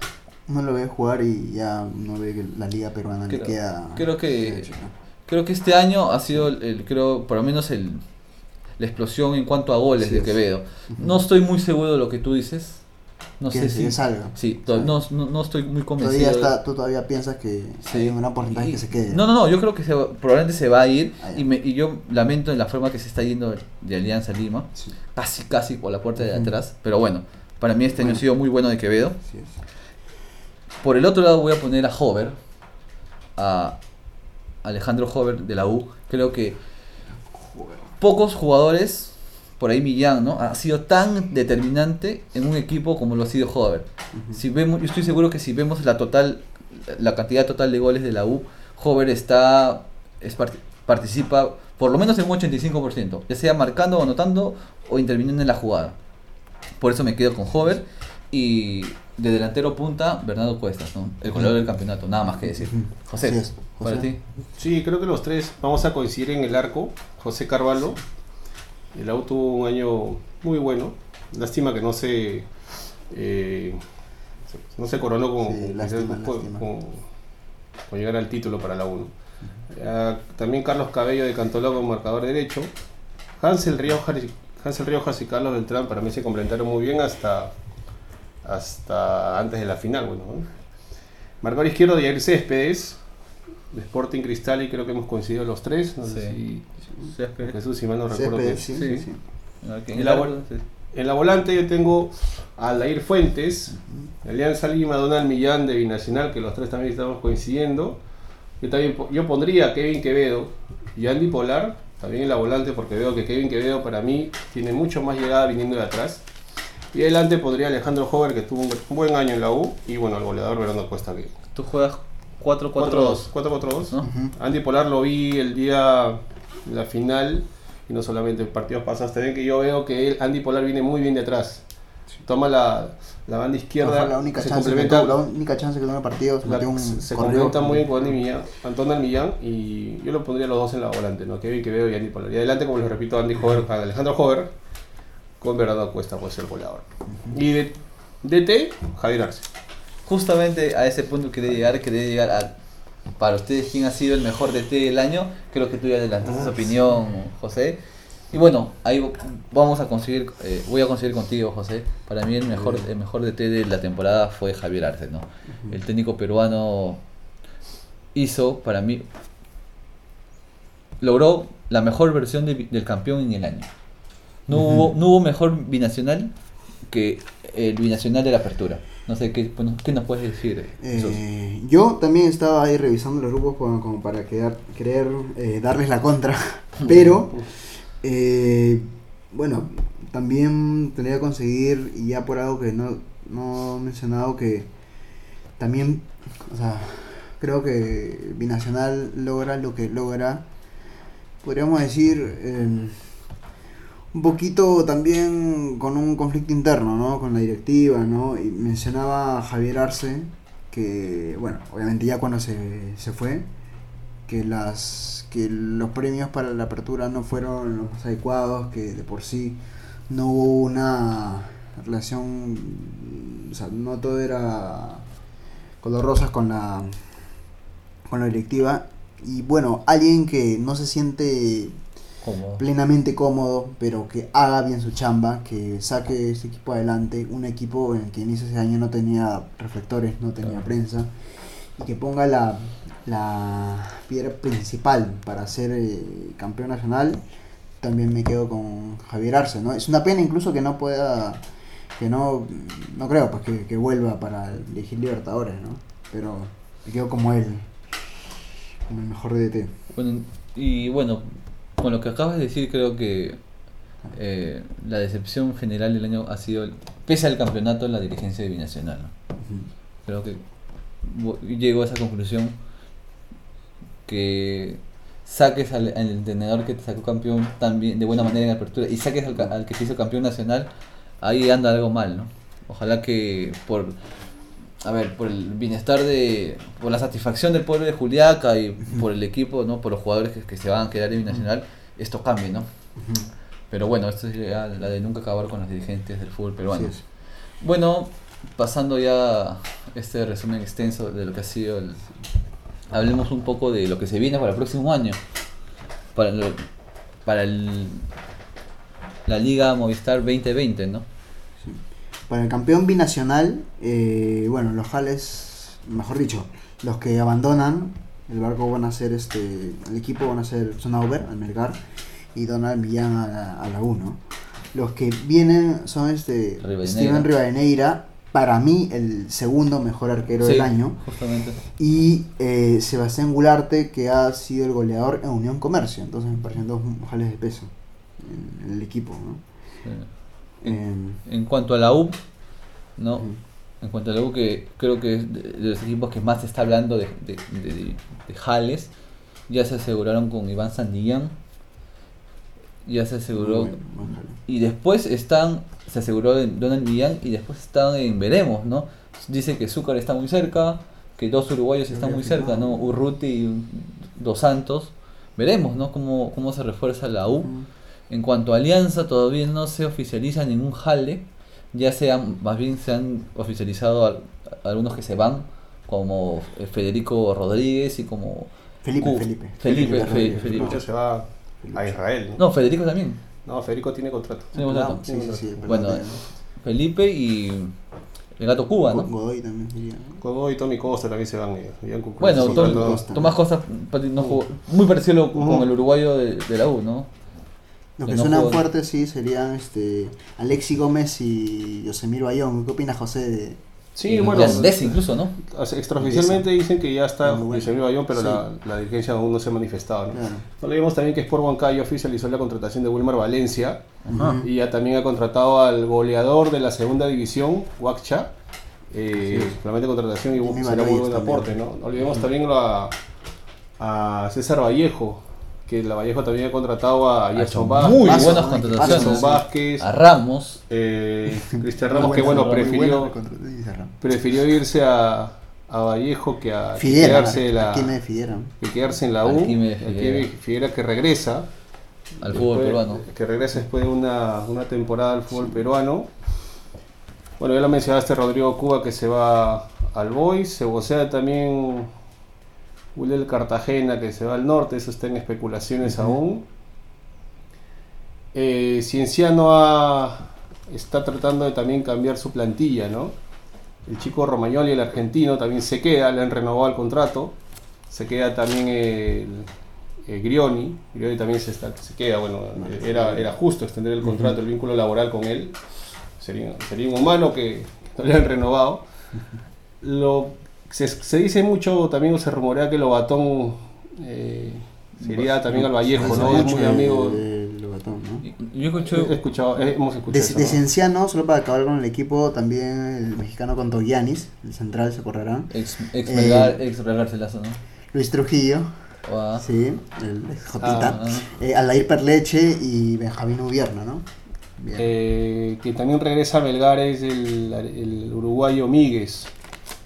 Uno lo ve jugar y ya no ve que la liga peruana le Creo- queda. creo que- hecho, ¿no? creo que este año ha sido, el, el- creo, por lo menos el, la explosión en cuanto a goles Sí de. Quevedo. Ujú. No estoy muy seguro de lo que tú dices. No Que sé si. salga. Sí, no, no, no estoy muy convencido. Todavía está, tú todavía piensas que Sí. hay un gran porcentaje Y- que se quede. No, no, no, yo creo que se probablemente se va a ir Ah, y, me- y yo lamento en la forma que se está yendo de Alianza Lima, Sí, casi casi por la puerta de atrás, pero bueno, para mí este año ha Bueno. sido muy bueno de Quevedo. sí. Por el otro lado voy a poner a Hover, a Alejandro Hover de la U, creo que pocos jugadores, por ahí Millán, ¿no? Ha sido tan determinante en un equipo como lo ha sido Hover. Ujú. Si vemos, yo estoy seguro que si vemos la total, la cantidad total de goles de la U, Hover está, es part- participa por lo menos en un 85%, ya sea marcando o anotando o interviniendo en la jugada. Por eso me quedo con Hover y de delantero punta Bernardo Cuestas, ¿no? el goleador del campeonato, nada más que decir. José, es. para José. ti. Sí, creo que los tres vamos a coincidir en el arco. José Carvalho. El auto tuvo un año muy bueno. Lástima que no se. eh, no se coronó con, Sí, con- lástima, con- lástima. con- con llegar al título para la 1. también Carlos Cabello de Cantolao como marcador derecho. Hansel Riojas, y- Hansel Riojas y Carlos Beltrán para mí se complementaron muy bien hasta, hasta antes de la final. Bueno, ¿no? Marcador izquierdo de Céspedes, de Sporting Cristal y creo que hemos coincidido los tres. No sé Sí. Si Jesús, si mal no recuerdo. Césped, que- sí, sí. sí, sí. En la. En volante yo tengo a Aldair Fuentes, Alianza Lima, Donald Millán de Binacional, que los tres también estamos coincidiendo. Yo también yo pondría a Kevin Quevedo y Andy Polar, también en la volante, porque veo que Kevin Quevedo para mí tiene mucho más llegada viniendo de atrás. Y adelante pondría a Alejandro Hover, que tuvo un, buen año en la U, y bueno, el goleador Fernando Cuesta, que Tú juegas 4-4-2. 4-2. 4-4-2. ¿no? Ujú. Andy Polar lo vi el día la final y no solamente en partidos pasados, también que yo veo que él, Andy Polar viene muy bien de atrás. Toma la, la banda izquierda, la única se chance que complementa, tuvo, la única chance que tuvo en el partido, se la- un se complementa muy bien con Andy Millán, Antonio Millán y yo lo pondría los dos en la volante, ¿no? Kevin Quevedo y Andy Polar. Y adelante, como les repito, Andy Hover, Alejandro Hover con Bernardo Cuesta puede ser goleador. Y de DT, Javier Arce. Justamente a ese punto quería llegar, quería llegar a para ustedes quién ha sido el mejor DT del año. Creo que tú ya adelantaste esa opinión, José. Y bueno, ahí vamos a conseguir, eh, voy a conseguir contigo, José. Para mí el mejor, el mejor DT de la temporada fue Javier Arce, ¿no? El técnico peruano hizo, para mí, logró la mejor versión de- del campeón en el año. No, hubo, no hubo mejor binacional que el binacional de la apertura. No sé, ¿qué, bueno, ¿qué nos puedes decir? Eh, yo también estaba ahí revisando los grupos como, como para quedar, querer eh, darles la contra, pero eh, bueno, también tendría que conseguir, y ya por algo que no, no he mencionado, que también, o sea, creo que Binacional logra lo que logra, podríamos decir, eh, un poquito también con un conflicto interno, ¿no? Con la directiva, ¿no? Y mencionaba a Javier Arce, que, bueno, obviamente ya cuando se, se fue, que las que los premios para la apertura no fueron los más adecuados, que de por sí no hubo una relación, o sea, no todo era color rosas con la con la directiva y bueno, alguien que no se siente Cómodo. plenamente cómodo, pero que haga bien su chamba, que saque ese equipo adelante, un equipo en el que inicio ese año no tenía reflectores, no tenía Claro. prensa, y que ponga la, la piedra principal para ser eh, campeón nacional, también me quedo con Javier Arce, ¿no? Es una pena incluso que no pueda, que no, no creo, pues que, que vuelva para elegir Libertadores, ¿no? Pero me quedo como él, como el mejor DT. Bueno, y bueno, con lo que acabas de decir, creo que eh, la decepción general del año ha sido, pese al campeonato, la dirigencia de Binacional. ¿no? Creo que llego a esa conclusión que saques al, al entrenador que te sacó campeón también de buena manera en apertura y saques al, que se hizo campeón nacional, ahí anda algo mal, ¿no? Ojalá que por a ver, por el bienestar de por la satisfacción del pueblo de Juliaca y por el equipo, ¿no? Por los jugadores que, que se van a quedar en Binacional, esto cambie, ¿no? Pero bueno, esto es ya la de nunca acabar con los dirigentes del fútbol peruano. Bueno, pasando ya este resumen extenso de lo que ha sido el... Hablemos un poco de lo que se viene para el próximo año. Para, lo- para el, la Liga Movistar 2020, ¿no? Para el campeón binacional, eh, bueno, los jales, mejor dicho, los que abandonan el barco van a ser este, el equipo van a ser Sonauber, Almergar y Donald Millán a la, a la U, ¿no? Los que vienen son este Rivadeneira. Steven Rivadeneira, para mí el segundo mejor arquero Sí, del año, Justamente. y eh, Sebastián Gularte, que ha sido el goleador en Unión Comercio, entonces me parecen dos jales de peso en, en el equipo, ¿no? Sí. En cuanto a la U, ¿no? En cuanto a la U, que creo que es de, de los equipos que más se está hablando de, de, de- Jales, ya se aseguraron con Iván Sandillán, ya se aseguró, y después están, se aseguró en Donald Millán, y después están en Veremos, ¿no? Dice que Zúcar está muy cerca, que dos uruguayos están muy cerca, ¿no? Urruti y Dos Santos. Veremos, ¿no? Cómo, cómo se refuerza la U. En cuanto a Alianza, todavía no se oficializa ningún jale. Ya se han, más bien se han oficializado al- algunos que se van, como eh, Federico Rodríguez y como. Felipe, Felipe. Felipe, Fe- Rodríguez. Felipe. Mucho se va a Israel. ¿no? No, Federico también. No, Federico tiene contrato. Sí, contrato. Sí, sí, sí, Bueno, Felipe y el gato Cuba, ¿no? Godoy también ¿no? Godoy y Tommy Costa también se van. eh, Bueno, Tom-. Tomás Costa no jugó- muy parecido lo- con el uruguayo de, de la U, ¿no? Los Que que no suenan fuertes sí serían este Alexi Gómez y Yosemir Bayón. ¿Qué opina José de Sí, Y bueno, incluso, ¿no? Extraoficialmente dicen que ya está Muy bueno. Yosemir Bayón, pero Sí. la, la dirigencia aún no se ha manifestado. ¿no? Claro. No olvidemos también que Sport Huancayo oficializó la contratación de Wilmar Valencia Ajá. y ya también ha contratado al goleador de la segunda división, Huacha. Eh, Sí. Solamente contratación y será muy buen aporte. ¿no? No olvidemos también a, a César Vallejo, que la Vallejo también ha contratado a muy Vázquez, Paso, buenas contrataciones. Vázquez, A Ramos. eh, Cristian Muy Ramos, que bueno, muy prefirió, prefirió irse a, a Vallejo que a quedarse, la, que quedarse en la U. Figuera. Que regresa. Al fútbol Después- peruano. Que regresa después de una, una temporada al fútbol peruano. Bueno, ya lo mencionaste Rodrigo Cuba que se va al Boys. Se vocea también Wilel Cartagena que se va al norte. Eso está en especulaciones aún. Eh, Cienciano ha- está tratando de también cambiar su plantilla, ¿no? El chico Romagnoli, el argentino, también se queda, le han renovado el contrato. Se queda también el, el Grioni. Grioni también se, está- se queda, bueno, era, era justo extender el contrato, el vínculo laboral con él. sería, sería inhumano que no le han renovado. Lo, se, se dice mucho, también se rumorea que Lobatón eh, sería también al Vallejo, ¿no? Es muy amigo. de Lobatón, ¿no? Yo escuché. He escuchado, eh, hemos De, escuchado eso, de ¿no? Cienciano, solo para acabar con el equipo, también el mexicano con Togianis, el central, se acordarán. Ex, ex, Eh, Melgar, ex Real Garcilaso, ¿no? Luis Trujillo, Guau. sí, el Jotita. Ah, Eh, Perleche y Benjamín Ubierna, ¿no? Eh, que también regresa a Melgar es el, el uruguayo Míguez.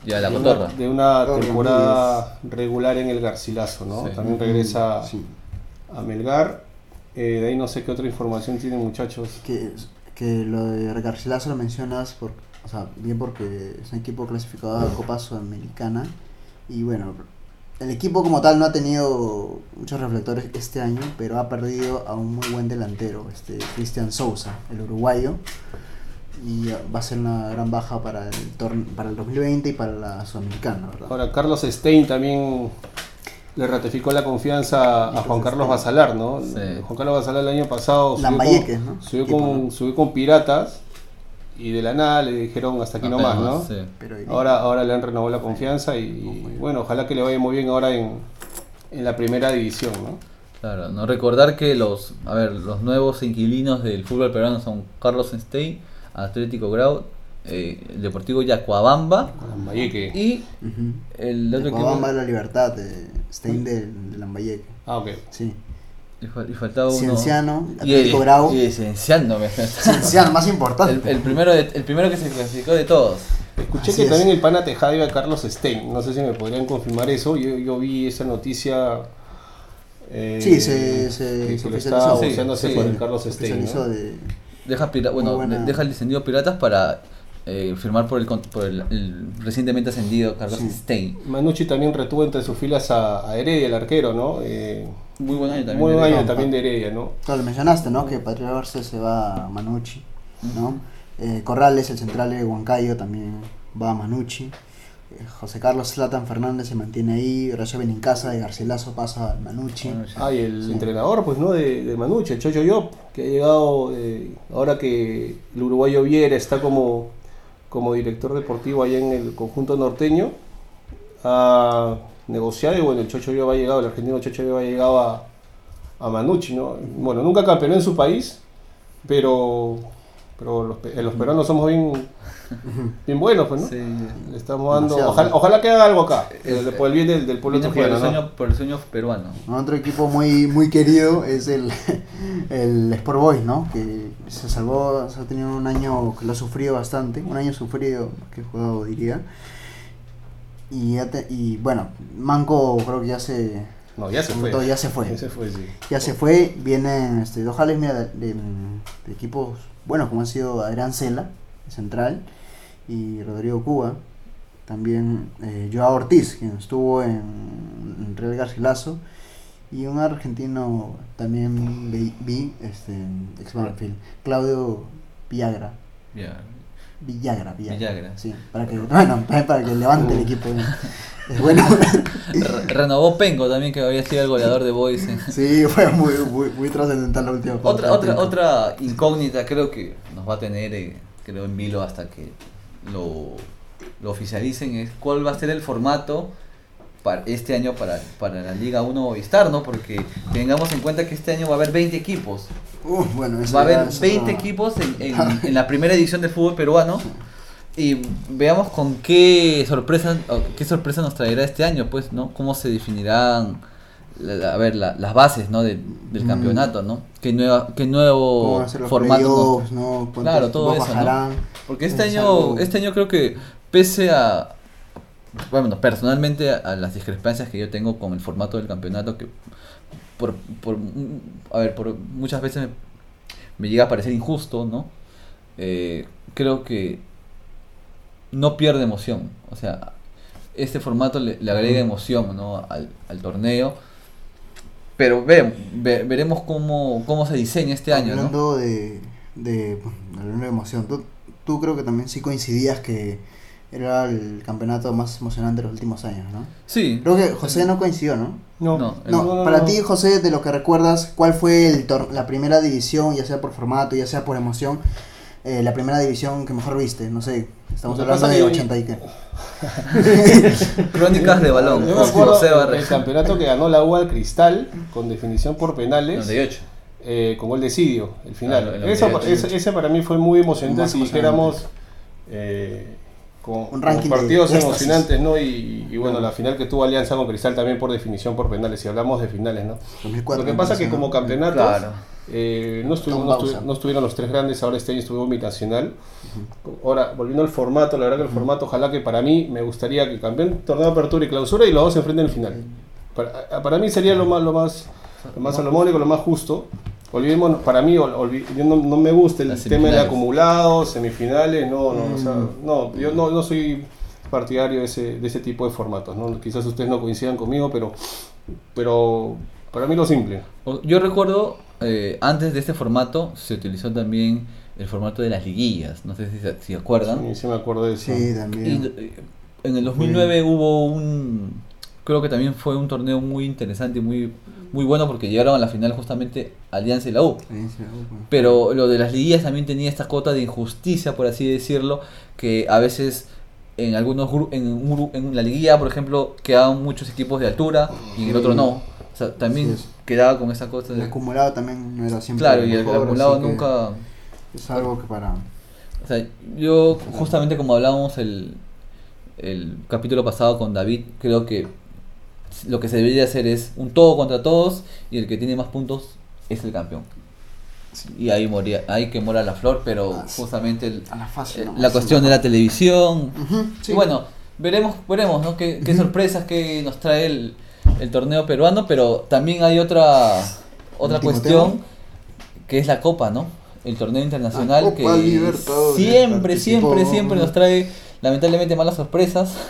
Ya, la de una, de una Cotorra, temporada regular en el Garcilaso, ¿no? Sí. También regresa Sí. a Melgar. Eh, de ahí no sé qué otra información tienen muchachos. Que, que lo de Garcilaso lo mencionas, por, o sea, bien porque es un equipo clasificado a la Copa Sudamericana. Y bueno, el equipo como tal no ha tenido muchos reflectores este año, pero ha perdido a un muy buen delantero, este Cristian Sousa, el uruguayo. Y va a ser una gran baja para el, torne- para el 2020 y para la Sudamericana, ¿verdad? Ahora, Carlos Stein también le ratificó la confianza a Juan Carlos Basalar, ¿no? Sí. Juan Carlos Basalar el año pasado subió, con, ¿no? subió, con, ¿no? subió con Piratas y de la nada le dijeron hasta aquí nomás, ¿no? Sí. Ahora, ahora le han renovado la confianza y, y, bueno, ojalá que le vaya muy bien ahora en, en la primera división, ¿no? Claro, no recordar que los, a ver, los nuevos inquilinos del fútbol peruano son Carlos Stein, Atlético Grau, eh, el Deportivo Yacuabamba Lambayeque. y el otro De equipo de la Libertad, de Stein de, de Lambayeque. Ah, ok. Sí. y, fal- y faltaba uno. Cienciano, y Atlético Grau. y Cienciano, me- Cienciano, más importante. el, el primero de- el primero que se clasificó de todos. Escuché Así que es. también el pana Tejada iba a Carlos Stein. No sé si me podrían confirmar eso. Yo, yo vi esa noticia. eh, Sí, se, se, que, se que lo oficializó. estaba Sí, boceándose sí. por el Carlos Stein. ¿no? de- Deja, pira- bueno, buena. deja el descendido Piratas para eh, firmar por el, con- por el, el recientemente ascendido Carlos Sí. Stein. Manucci también retuvo entre sus filas a, a Heredia, el arquero, ¿no? Eh, Muy buen año también. muy buen de- año también de Heredia, ¿no? Claro, lo mencionaste, ¿no? Que Patricio Arce se va a Manucci, ¿no? Eh, Corrales, el central de Huancayo, también va a Manucci. José Carlos Slatan Fernández se mantiene ahí. Horacio Benincasa de Garcilaso pasa al Manucci. Ah, y el Sí. entrenador, pues, ¿no? De, de Manucci, el Chocho Yop, que ha llegado, eh, ahora que el uruguayo Viera está como, como director deportivo allá en el conjunto norteño, ha negociado y bueno, el Chocho Yop ha llegado, el argentino Chocho Yop ha llegado a, a Manucci, ¿no? Bueno, nunca campeonó en su país, pero, pero los, pe- los peruanos somos bien, bien buenos, pues, ¿no? Sí. Le estamos dando, ojalá, ojalá que haga algo acá, Es- eh, por el bien del, del pueblo por el, sueño, por el sueño peruano. Otro equipo muy muy querido es el, el Sport Boys, ¿no? Que se salvó, se ha tenido un año que lo ha sufrido bastante, un año sufrido que jugado diría. Y, ya te- y bueno, Manco creo que ya se No, ya se fue. Todo ya se fue. Ya se fue, sí. ya se fue, vienen este, dos jales mira, de, de- de equipos buenos como han sido Adrián Cela, central, y Rodrigo Cuba. También eh, Joao Ortiz, quien estuvo en, Real Garcilaso. Y un argentino también vi, vi, este, ex Claudio Villagra. Ya. Villagra, Villagra. Villagra. Sí, para que, bueno, para que levante el equipo. Es bueno. Re- renovó Penco también, que había sido el goleador de Boys. Sí, fue muy, muy, muy trascendental la última Otra, otra, otra incógnita creo que nos va a tener, eh, creo, en vilo hasta que lo, lo oficialicen es cuál va a ser el formato para este año para, para la Liga 1 Movistar, ¿no? Porque tengamos en cuenta que este año va a haber 20 equipos. Uh, bueno, Va a haber es 20 otra- equipos en, en- en la primera edición del fútbol peruano. Y veamos con qué sorpresa, qué sorpresa nos traerá este año, pues, ¿no? Cómo se definirán, la- a ver, la- las bases, ¿no? de- del Mm. campeonato, ¿no? Qué, nueva, qué nuevo formato nos- ¿no? ¿Cuántos Claro, todo eso. Porque este Es año, algo- este año creo que pese a, bueno, personalmente a, a las discrepancias que yo tengo con el formato del campeonato, que por, por a ver, por muchas veces me, me llega a parecer injusto, ¿no? Eh, creo que no pierde emoción, o sea, este formato le, le agrega emoción, ¿no? Al, al torneo. Pero ve, ve- veremos cómo, cómo se diseña este año, ¿no? Hablando de, de, hablando de emoción, ¿tú, tú creo que también sí coincidías que era el campeonato más emocionante de los últimos años, ¿no? Sí. Creo que José no coincidió, ¿no? No, No, No, para ti, José, de lo que recuerdas, ¿cuál fue el tor- la primera división, ya sea por formato, ya sea por emoción, eh, la primera división que mejor viste? No sé, estamos hablando de que- 80 y qué. Crónicas de balón. Yo me acuerdo José el, campeonato que ganó la U al Cristal con definición por penales. 98. eh, con gol de Sidio, el final. Claro, el Eso- 98. ese, ese para mí fue muy emocionante, si dijéramos eh, con, Un con ranking de partidos emocionantes, ¿no? Y, y bueno, la final que tuvo Alianza con Cristal también por definición por penales, si hablamos de finales, ¿no? 2004, Lo que pasa es que como campeonatos Claro. eh, no, Con estuvieron los tres grandes, ahora este año estuvo binacional. Ahora, volviendo al formato, la verdad que el formato, ojalá que para mí me gustaría que campeón, torneo de apertura y clausura y los dos se enfrenten en final. Para, para mí sería lo más, lo más, lo más salomónico, lo más justo. Olvidemos, para mí, yo no, no me gusta el Las tema de semifinales. acumulados, semifinales, no, no, o sea, Mm. no, yo no, no soy partidario de ese, de ese tipo de formatos, ¿no? Quizás ustedes no coincidan conmigo, pero, pero para mí lo simple. Yo recuerdo, eh, antes de este formato, se utilizó también el formato de las liguillas. No sé si se, si acuerdan. Sí, sí me acuerdo de eso. Sí, Y, también. eh, en el 2009 hubo un. Creo que también fue un torneo muy interesante y muy, muy bueno porque llegaron a la final justamente Alianza y la U. Uh, Pero lo de las liguillas también tenía esta cota de injusticia, por así decirlo, que a veces en algunos en, en la liguilla, por ejemplo, quedaban muchos equipos de altura y en el otro no. O sea, también es. quedaba con esa cosa El de... acumulado también no era siempre. Claro, y el acumulado nunca... Es algo que para. O sea, yo justamente como hablábamos el, el capítulo pasado con David, creo que lo que se debería hacer es un todo contra todos y el que tiene más puntos es el campeón. Y ahí moría, ahí que mora la flor, pero Ah, justamente el- A la fácil. eh, la cuestión de la televisión. Sí. Y bueno, veremos, veremos, ¿no? Qué, qué sorpresas que nos trae el, el torneo peruano, pero también hay otra otra cuestión tema. que es la Copa, ¿no? El torneo internacional La Copa que siempre, siempre, siempre nos trae lamentablemente malas sorpresas,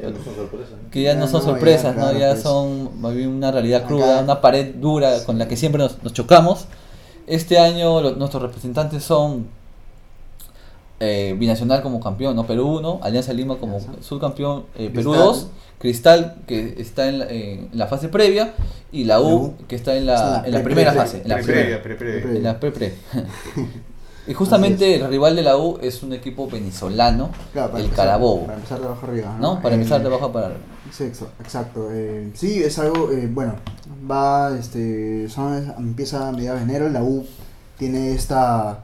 Ya no son sorpresas. ¿no? que ya Ya no son no, ya, sorpresas, ¿no? claro, Ya pues. son más bien una realidad Acá- cruda, una pared dura con la que siempre nos, nos chocamos. Este año lo- nuestros representantes son eh, Binacional como campeón, ¿no? Perú 1, Alianza Lima como Alianza. subcampeón, eh, Perú Cristal. 2, Cristal que está en la, en la fase previa y la U, La U. que está en la, en la en la primera fase. En la Pre- primera. previa, pre- previa. Pre- En la pre-pre. y justamente el rival de la U es un equipo venezolano, Claro, el empezar- Carabobo, Para empezar de abajo arriba. ¿no? Para empezar Eh, de abajo para Sí, exa- exacto. eh, sí, es algo, eh, bueno, va, este, son, empieza a mediados de enero, la U tiene esta,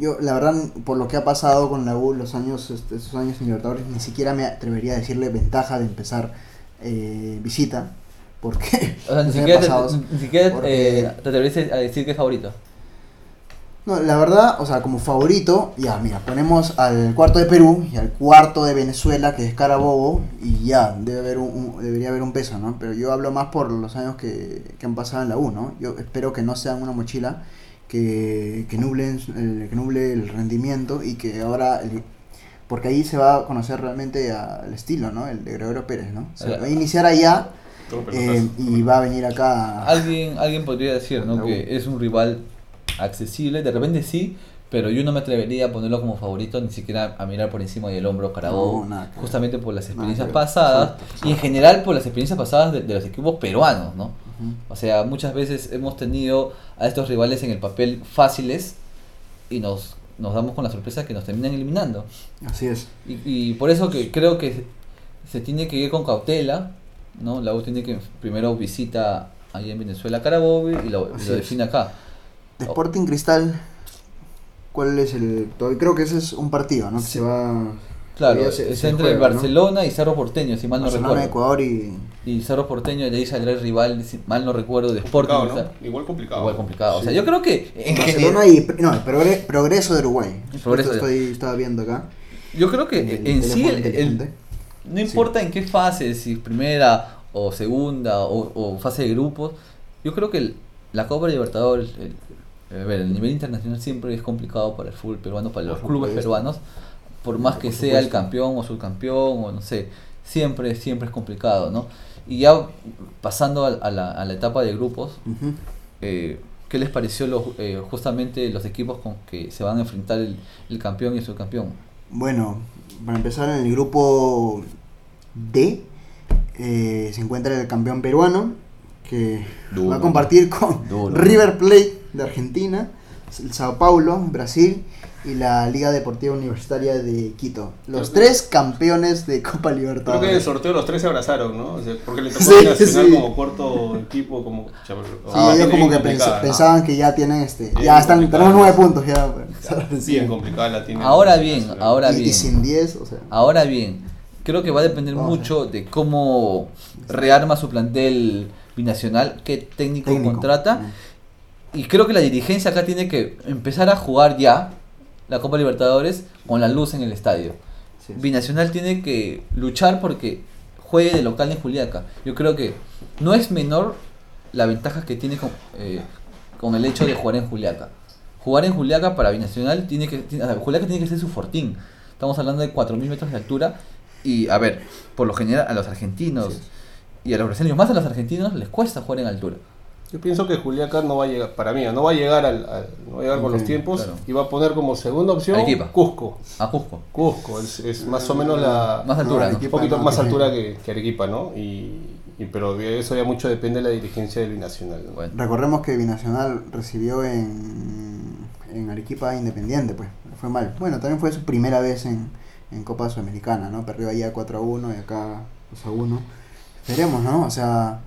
yo, la verdad, por lo que ha pasado con la U los años, este, esos años en Libertadores, ni siquiera me atrevería a decirle ventaja de empezar visita, porque O sea, ni siquiera, te, ni siquiera porque- te atreverías a decir que es favorito. No, la verdad, o sea, como favorito, ya, mira, ponemos al cuarto de Perú y al cuarto de Venezuela, que es Carabobo, y ya, debe haber un, un- debería haber un peso, ¿no? Pero yo hablo más por los años que, que han pasado en la U, ¿no? Yo espero que no sean una mochila que, que, nublen, el, que nuble el rendimiento y que ahora, el- porque ahí se va a conocer realmente al estilo, ¿no? El de Gregorio Pérez, ¿no? Se va a iniciar allá eh, y va a venir acá... Alguien, alguien podría decir, ¿no? Que es un rival accesible, de repente sí, pero yo no me atrevería a ponerlo como favorito, ni siquiera a mirar por encima del hombro Carabobo, No, nada justamente por las experiencias pasadas Exacto, y en general por las experiencias pasadas de, de los equipos peruanos, ¿no? O sea, muchas veces hemos tenido a estos rivales en el papel fáciles y nos, nos damos con la sorpresa que nos terminan eliminando. Así es. Y, y por eso que creo que se tiene que ir con cautela, ¿no? La U tiene que primero visita ahí en Venezuela a Carabobo y lo, lo define acá. De Sporting Cristal, ¿cuál es el...? todavía- Creo que ese es un partido, ¿no? Que se va... Claro, es se entre juega, ¿no? Barcelona y Cerro Porteño, si mal no Barcelona, recuerdo. Ecuador y... Y Cerro Porteño de ahí saldrá el rival, si mal no recuerdo, de Sporting. Complicado, o sea, ¿no? Igual complicado. igual complicado. O sea, yo creo que en Barcelona general- y... No, progre- Progreso de Uruguay. El Progreso Esto de- estoy, estaba viendo acá. yo creo que en el en sí el-. No importa en qué fase, si primera o segunda o, o fase de grupos, yo creo que el- la Copa Libertadores, el, a ver, el nivel internacional siempre es complicado para el fútbol peruano, para los Por clubes supuesto. peruanos, por más que Por sea el campeón o subcampeón o no sé, siempre, siempre es complicado, ¿no? Y ya pasando a, a la, a la etapa de grupos, eh, ¿qué les pareció los, eh, justamente los equipos con que se van a enfrentar el, el campeón y el subcampeón? Bueno, para empezar en el grupo D eh, se encuentra el campeón peruano que Duro. va a compartir con Duro. River Plate de Argentina el Sao Paulo, Brasil, y la Liga Deportiva Universitaria de Quito. Los Creo que- tres campeones de Copa Creo que en el Libertadores. sorteo los tres se abrazaron, ¿no? O sea, porque le tocó Sí, a Nacional sí. como cuarto equipo, como... Sí, Ah, ellos como que complicada, pens- ¿no? pensaban que ya tienen este, Bien ya están, tenemos nueve puntos ya. Sí, bien complicada la tiene. Ahora bien, ahora y, y bien. sin 10, o sea. Ahora bien, creo que va a depender mucho de cómo rearma su plantel binacional, qué técnico, técnico. contrata. Y creo que la dirigencia acá tiene que empezar a jugar ya la Copa Libertadores con la luz en el estadio. Sí, sí. Binacional tiene que luchar porque juegue de local en Juliaca. Yo creo que no es menor la ventaja que tiene con, eh, con el hecho de jugar en Juliaca. Jugar en Juliaca para Binacional tiene que. tiene- o sea, Juliaca tiene que ser su fortín. Estamos hablando de 4.000 metros de altura. Y a ver, por lo general a los argentinos Sí. y a los brasileños, más a los argentinos, les cuesta jugar en altura. Yo pienso que Juliaca no va a llegar, para mí, no va a llegar al, al- no va a llegar con los tiempos claro. y va a poner como segunda opción Arequipa. Cusco. A Cusco. Cusco es, es más o menos la Más altura, un poquito no, más altura que, que Arequipa, ¿no? Y, y- pero de eso ya mucho depende de la dirigencia del binacional. ¿no? Bueno. Recordemos que Binacional recibió en, en Arequipa Independiente, pues, fue mal. Bueno, también fue su primera vez en, en Copa Sudamericana, ¿no? Perdió allá 4 a 1 y acá 2 a 1. Esperemos, ¿no? O sea,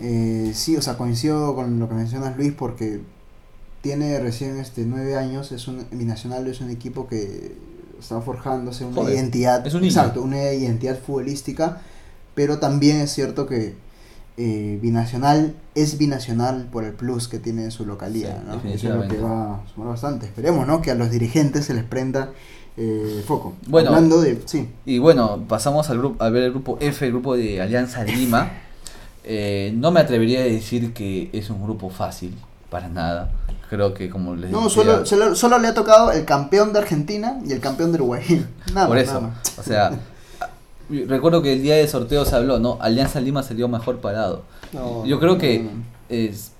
eh, sí, o sea, coincido con lo que mencionas Luis porque tiene recién este 9 años, es un Binacional es un equipo que está forjándose una identidad, Es un exacto, una identidad futbolística, pero también es cierto que eh, binacional es binacional por el plus que tiene en su localidad, Sí, ¿no? Eso es lo que va a sumar bastante. Esperemos, ¿no? Que a los dirigentes se les prenda eh, foco. Bueno. Hablando de, sí, Y bueno, pasamos al grupo, a ver el grupo F, el grupo de Alianza Lima. Eh, no me atrevería a decir que es un grupo fácil, para nada. Creo que como les no, decía, solo, solo, solo le ha tocado el campeón de Argentina y el campeón de Uruguay. Nada por eso, nada más. o sea, recuerdo que el día de sorteo se habló, ¿no? Alianza Lima salió mejor parado. No, Yo creo que no, no. es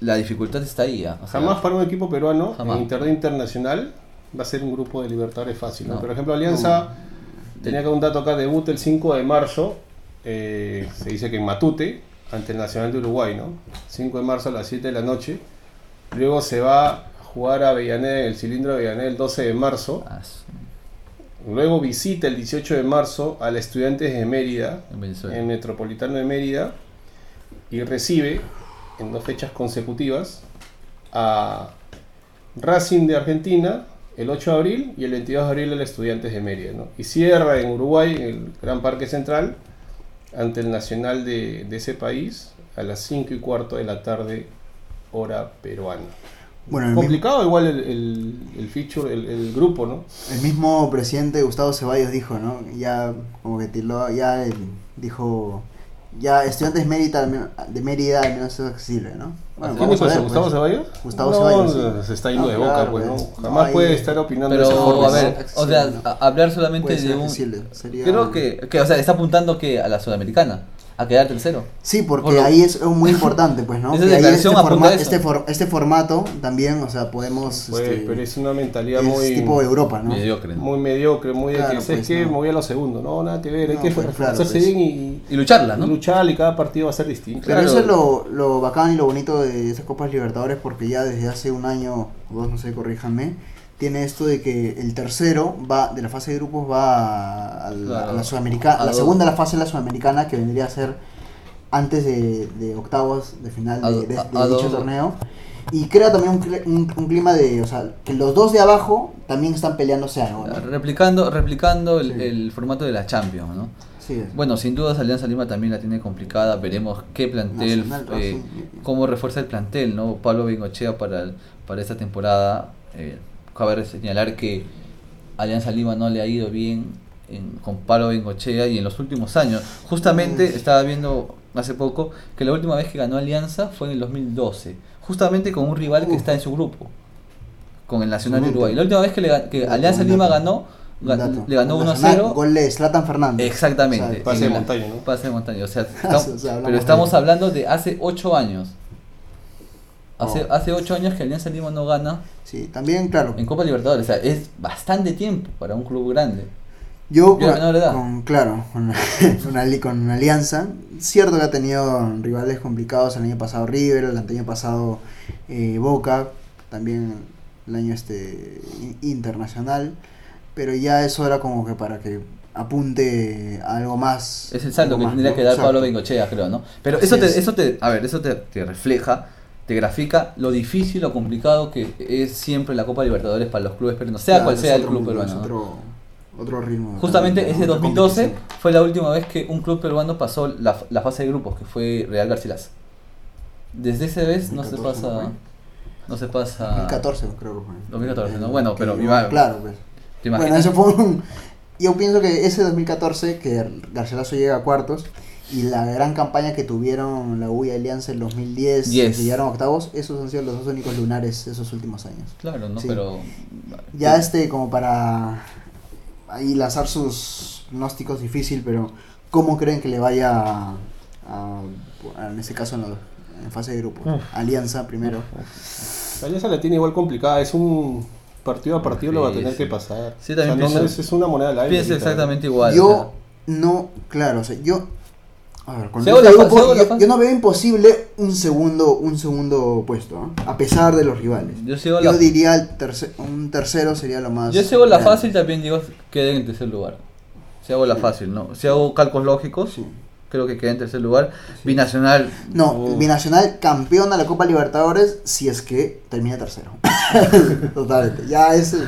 la dificultad está ahí. ¿ah? O sea, Jamás para un equipo peruano Jamás. en internet internacional va a ser un grupo de Libertadores fácil. ¿no? No. Por ejemplo, Alianza tenía que un dato acá, debuta el 5 de marzo, eh, se dice que en Matute, ante el Nacional de Uruguay, ¿no? 5 de marzo a las 7 de la noche. Luego se va a jugar a Avellaneda en el cilindro de Avellaneda el 12 de marzo. ah, Luego visita el 18 de marzo a la Estudiantes de Mérida, en Metropolitano de Mérida, y recibe en dos fechas consecutivas a Racing de Argentina el 8 de abril y el 22 de abril el Estudiantes de Mérida. ¿no? Y cierra en Uruguay, en el Gran Parque Central, ante el Nacional de, de ese país a las 5 y cuarto de la tarde, hora peruana. Bueno, mismo, Complicado igual el, el, el feature, el, el grupo, ¿no? el mismo presidente Gustavo Ceballos dijo, ¿no? Ya como que ya dijo, ya estudiantes Mérida, de Mérida al menos es accesible, ¿no? Bueno, ¿Quién dijo a eso? ¿Gustavo pues. Ceballos? Gustavo no, Ceballos, sí. se está yendo No, de boca, claro, pues, ¿no? pues. Jamás No, puede estar opinando de esa Pero, forma. a ver, ¿no? o sea, no. hablar solamente de un... sería- Creo que, que, o sea, está apuntando que a la sudamericana, a quedar tercero. Sí, porque Por lo- ahí es muy importante, pues, ¿no? Esa Que ahí este, forma- este, for- este formato también, o sea, podemos... Pues, este, pero es una mentalidad es muy, tipo Europa, ¿no? Mediocre. muy mediocre, muy de Claro, que, ¿sabes pues, qué? no. Me voy a lo segundo. No, nada que ver, hay No, que pues, claro, hacerse pues. bien y, Y lucharla, ¿no? y luchar y cada partido va a ser distinto. Pero Claro. eso es lo, lo bacán y lo bonito de esas Copas Libertadores porque ya desde hace un año, o dos, no sé, corríjanme, tiene esto de que el tercero va de la fase de grupos va a, la- Claro. a la sudamericana, a la segunda la fase de la sudamericana que vendría a ser antes de, de octavos de final de, dicho torneo y crea también un, un- un clima de, o sea, que los dos de abajo también están peleándose algo, ¿no? Replicando, replicando el, Sí. el formato de la Champions, ¿no? Sí. Bueno, sin dudas Alianza Lima también la tiene complicada. Veremos qué plantel, Nacional, eh, cómo refuerza el plantel, ¿no? Pablo Bengochea para, para esta temporada. Eh, cabe señalar que Alianza Lima no le ha ido bien en- con Pablo Bengochea y en los últimos años. Justamente estaba viendo hace poco que la última vez que ganó Alianza fue en el 2012. Justamente con un rival que está en su grupo, con el Nacional de. Uruguay. La última vez que, le que Alianza Lima ganó, dato. le ganó 1 a Nacional, 0. Gol de Zlatan Fernández. Exactamente. O sea, Pase de montaña, ¿no? Pase de montaña. O sea, O estamos- sea, pero estamos de- hablando de hace 8 años. Hace, Oh. hace 8 años que Alianza Lima no gana Sí, también, claro. en Copa Libertadores. O sea, es bastante tiempo para un club grande. Yo, con, con- claro, con, con, ali- con Alianza, cierto que ha tenido rivales complicados el año pasado River, el año pasado eh, Boca, también el año este internacional, pero ya eso era como que para que apunte a algo más. Es el salto que más, tendría ¿no? que dar Pablo. Bengochea, creo, ¿no? Pero Así eso te, es. eso te, a ver, eso te, te refleja, te grafica lo difícil, lo complicado que es siempre la Copa Libertadores para los clubes peruanos, sea Claro, cual sea el club peruano. Otro, otro ritmo. Justamente también, ese ¿no? 2012 Competición. fue la última vez que un club peruano pasó la, la fase de grupos, que fue Real Garcilaso. Desde esa vez no se 2014 no pasa. No se pasa. 2014 creo que fue. 2014, ¿no? El Bueno, pero iba- Claro, pues. ¿Te Bueno, eso fue un... Yo pienso que ese 2014, que Garcilaso llega a cuartos, y la gran campaña que tuvieron la U y Alianza en 2010, Yes. que llegaron a octavos, esos han sido los dos únicos lunares de esos últimos años. Claro, ¿no? Sí. Pero. Ya este, como para ahí lanzar sus pronósticos difícil, pero ¿cómo creen que le vaya a, a- en este caso en, la- en fase de grupo? Alianza primero. La Alianza la tiene igual complicada, es un partido a partido lo va a tener que pasar. Sí, también O sea, no, pienso- no es, es una moneda al aire. Piensa exactamente igual. o Yo no, claro, o sea, yo a ver, con el grupo, yo, yo no veo imposible un segundo un segundo puesto, ¿no? a pesar de los rivales. Yo sigo Yo la- diría el terce- un tercero sería lo más Yo si hago la grande. fácil también digo quede en el tercer lugar. Si hago la fácil, ¿no? Si hago cálculos lógicos, Sí. creo que queda en tercer lugar. Binacional. No, uf, Binacional campeón de la Copa Libertadores si es que termina tercero. Totalmente. Ya ese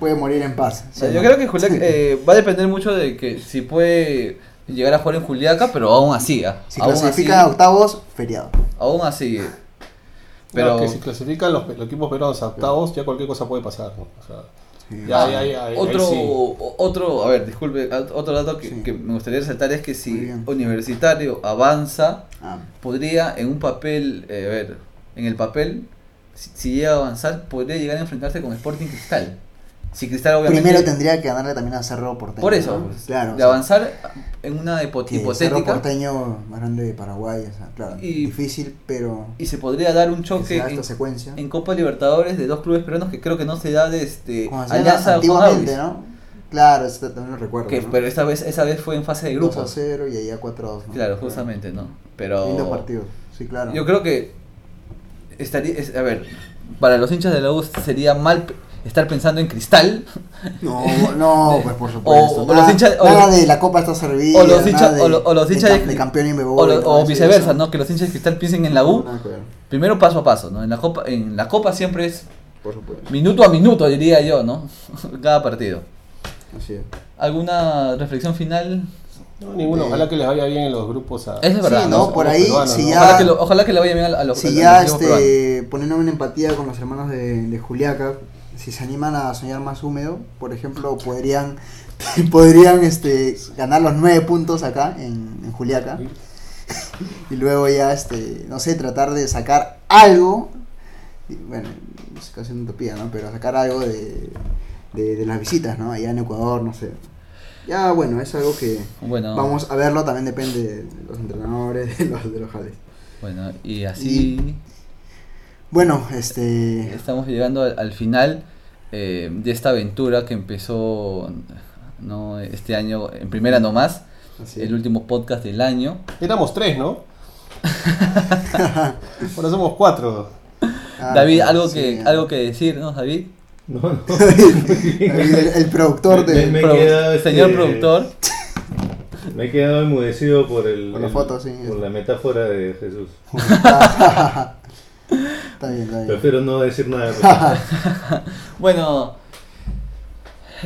puede morir en paz. yo creo que Juliaca eh, va a depender mucho de que si puede llegar a jugar en Juliaca, pero aún así, ¿ah? Si aún clasifica a octavos, feriado. aún así. Pero que si clasifican los, los equipos peruanos a octavos, ya cualquier cosa puede pasar. ¿no? O sea, Sí. ya, Ah, ya, ya, ya, otro, sí. otro, a ver, disculpe, otro dato que, Sí. que me gustaría resaltar es que si. Universitario avanza, Ah, podría en un papel, eh, a ver, en el papel, si, si llega a avanzar, podría llegar a enfrentarse con Sporting Cristal. Si Cristal obviamente... Primero tendría que ganarle también a Cerro Porteño. Por eso, ¿no? pues, claro. o de sea, avanzar en una hipo- que Cerro hipotética Porteño más grande de Paraguay, o sea, claro, Y- difícil, pero y se podría dar un que choque en, secuencia. en Copa Libertadores de dos clubes peruanos que creo que no se da de este Alianza antiguamente, ¿no? Claro, eso también lo recuerdo. que- ¿no? pero esta vez esa vez fue en fase de 2 a grupos. 0 y allá 4 a 2. ¿no? Claro, justamente, ¿no? Pero Lindo partido, sí, claro. Yo creo que estaría, es- a ver, para los hinchas de la U sería mal estar pensando en Cristal No, no, pues por supuesto. O- o los hinchas- o nada los- de la copa está servida. o los hinchas de, o, lo- o los de hinchas cam- de, campeón y me voy. o, lo- todo o viceversa, eso. ¿no? Que los hinchas de Cristal piensen en la U. Ver, Primero paso a paso, ¿no? En la copa en la copa siempre es por supuesto. minuto a minuto, diría yo, ¿no? Cada partido. Así es. ¿Alguna reflexión final? No, ninguno. Eh, Ojalá que les vaya bien en los grupos. A, Eso es verdad, sí, ¿no? no, por ahí, peruanos, si ¿no? ya, Ojalá que, lo- ojalá que le vaya bien a, los si a los ya peruanos. este, poniéndome en empatía con los hermanos de, de Juliaca, si se animan a soñar más húmedo, por ejemplo, podrían podrían este, ganar los nueve puntos acá en, en Juliaca. y luego ya, este, no sé, tratar de sacar algo, bueno, es casi una utopía, ¿no? Pero sacar algo de, de, de las visitas, ¿no? Allá en Ecuador, no sé. Ya, bueno, es algo que Bueno, vamos a verlo, también depende de los entrenadores, de los, de los jales. bueno, y así Bueno, este... estamos llegando al, al final eh, de esta aventura que empezó ¿no? este año en primera nomás, así. el último podcast del año. Éramos tres, ¿no? Ahora somos cuatro. Ah, David, algo sí, que ah. algo que decir, ¿no, David? No, no. el, el productor Me- de... me- Pro- queda, este, señor productor. Me he quedado enmudecido por el, Por la el- foto, sí. por la metáfora de Jesús. Está bien, está bien. Prefiero no decir nada. Bueno,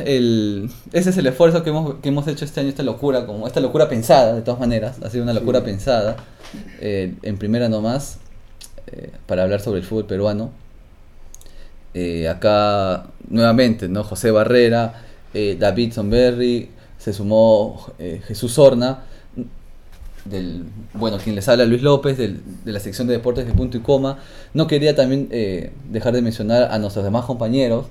el, ese es el esfuerzo que hemos, que hemos hecho este año, esta locura, como esta locura pensada, de todas maneras, ha sido una locura Sí. pensada, eh, en primera nomás, eh, para hablar sobre el fútbol peruano. Eh, acá, nuevamente, ¿no? José Barrera, eh, David Sonberry, se sumó Jesús Horna, del, bueno, quien les habla Luis López, del- de la sección de deportes de punto y coma. No quería también eh, dejar de mencionar a nuestros demás compañeros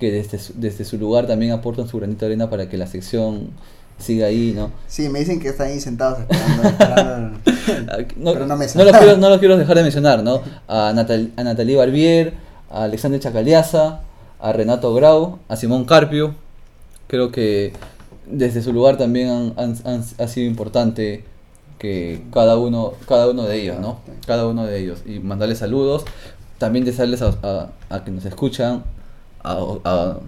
que desde su, desde su lugar también aportan su granito de arena para que la sección siga ahí, ¿no? Sí, me dicen que están ahí sentados esperando. esperando. No, Pero no me no los quiero, no los quiero dejar de mencionar, ¿no? A, Natal, a Natalie Barbier, a Alexander Chacaliaza, a Renato Grau, a Simón Carpio. Creo que desde su lugar también han, han- han- ha sido importante que cada uno, cada uno de ellos, ¿no? Cada uno de ellos. Y mandarles saludos. también desearles a, a, a que nos escuchan, a, a,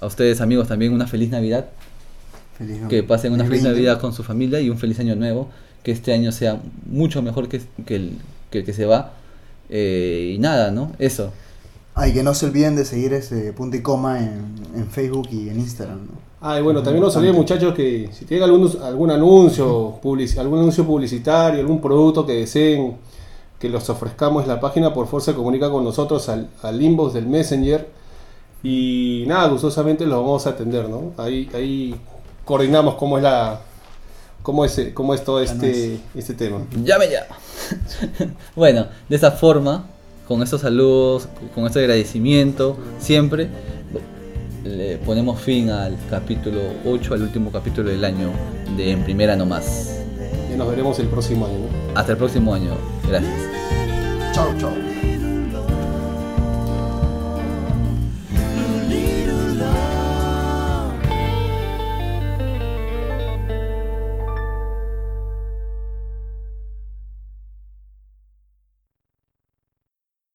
a ustedes amigos también una feliz Navidad, Feliz que pasen una feliz 2020. Navidad con su familia y un feliz año nuevo, que este año sea mucho mejor que, que, el, que el que se va. Eh, y nada, ¿no? Eso. Ah, y que no se olviden de seguir ese punto y coma en, en Facebook y en Instagram. ¿no? Ah, y bueno, también nos olviden muchachos que si tienen algún, algún anuncio, publici- algún anuncio publicitario, algún producto que deseen que los ofrezcamos en la página, por favor se comunica con nosotros al, al inbox del Messenger y nada, gustosamente los vamos a atender, ¿no? Ahí, ahí coordinamos cómo es la cómo es, cómo es todo este, este tema. ¡Llame ya! bueno, de esa forma, con estos saludos, con este agradecimiento, siempre le ponemos fin al capítulo 8, al último capítulo del año de En Primera Nomás. Y nos veremos el próximo año, ¿no? Hasta el próximo año. Gracias. Chao, chao.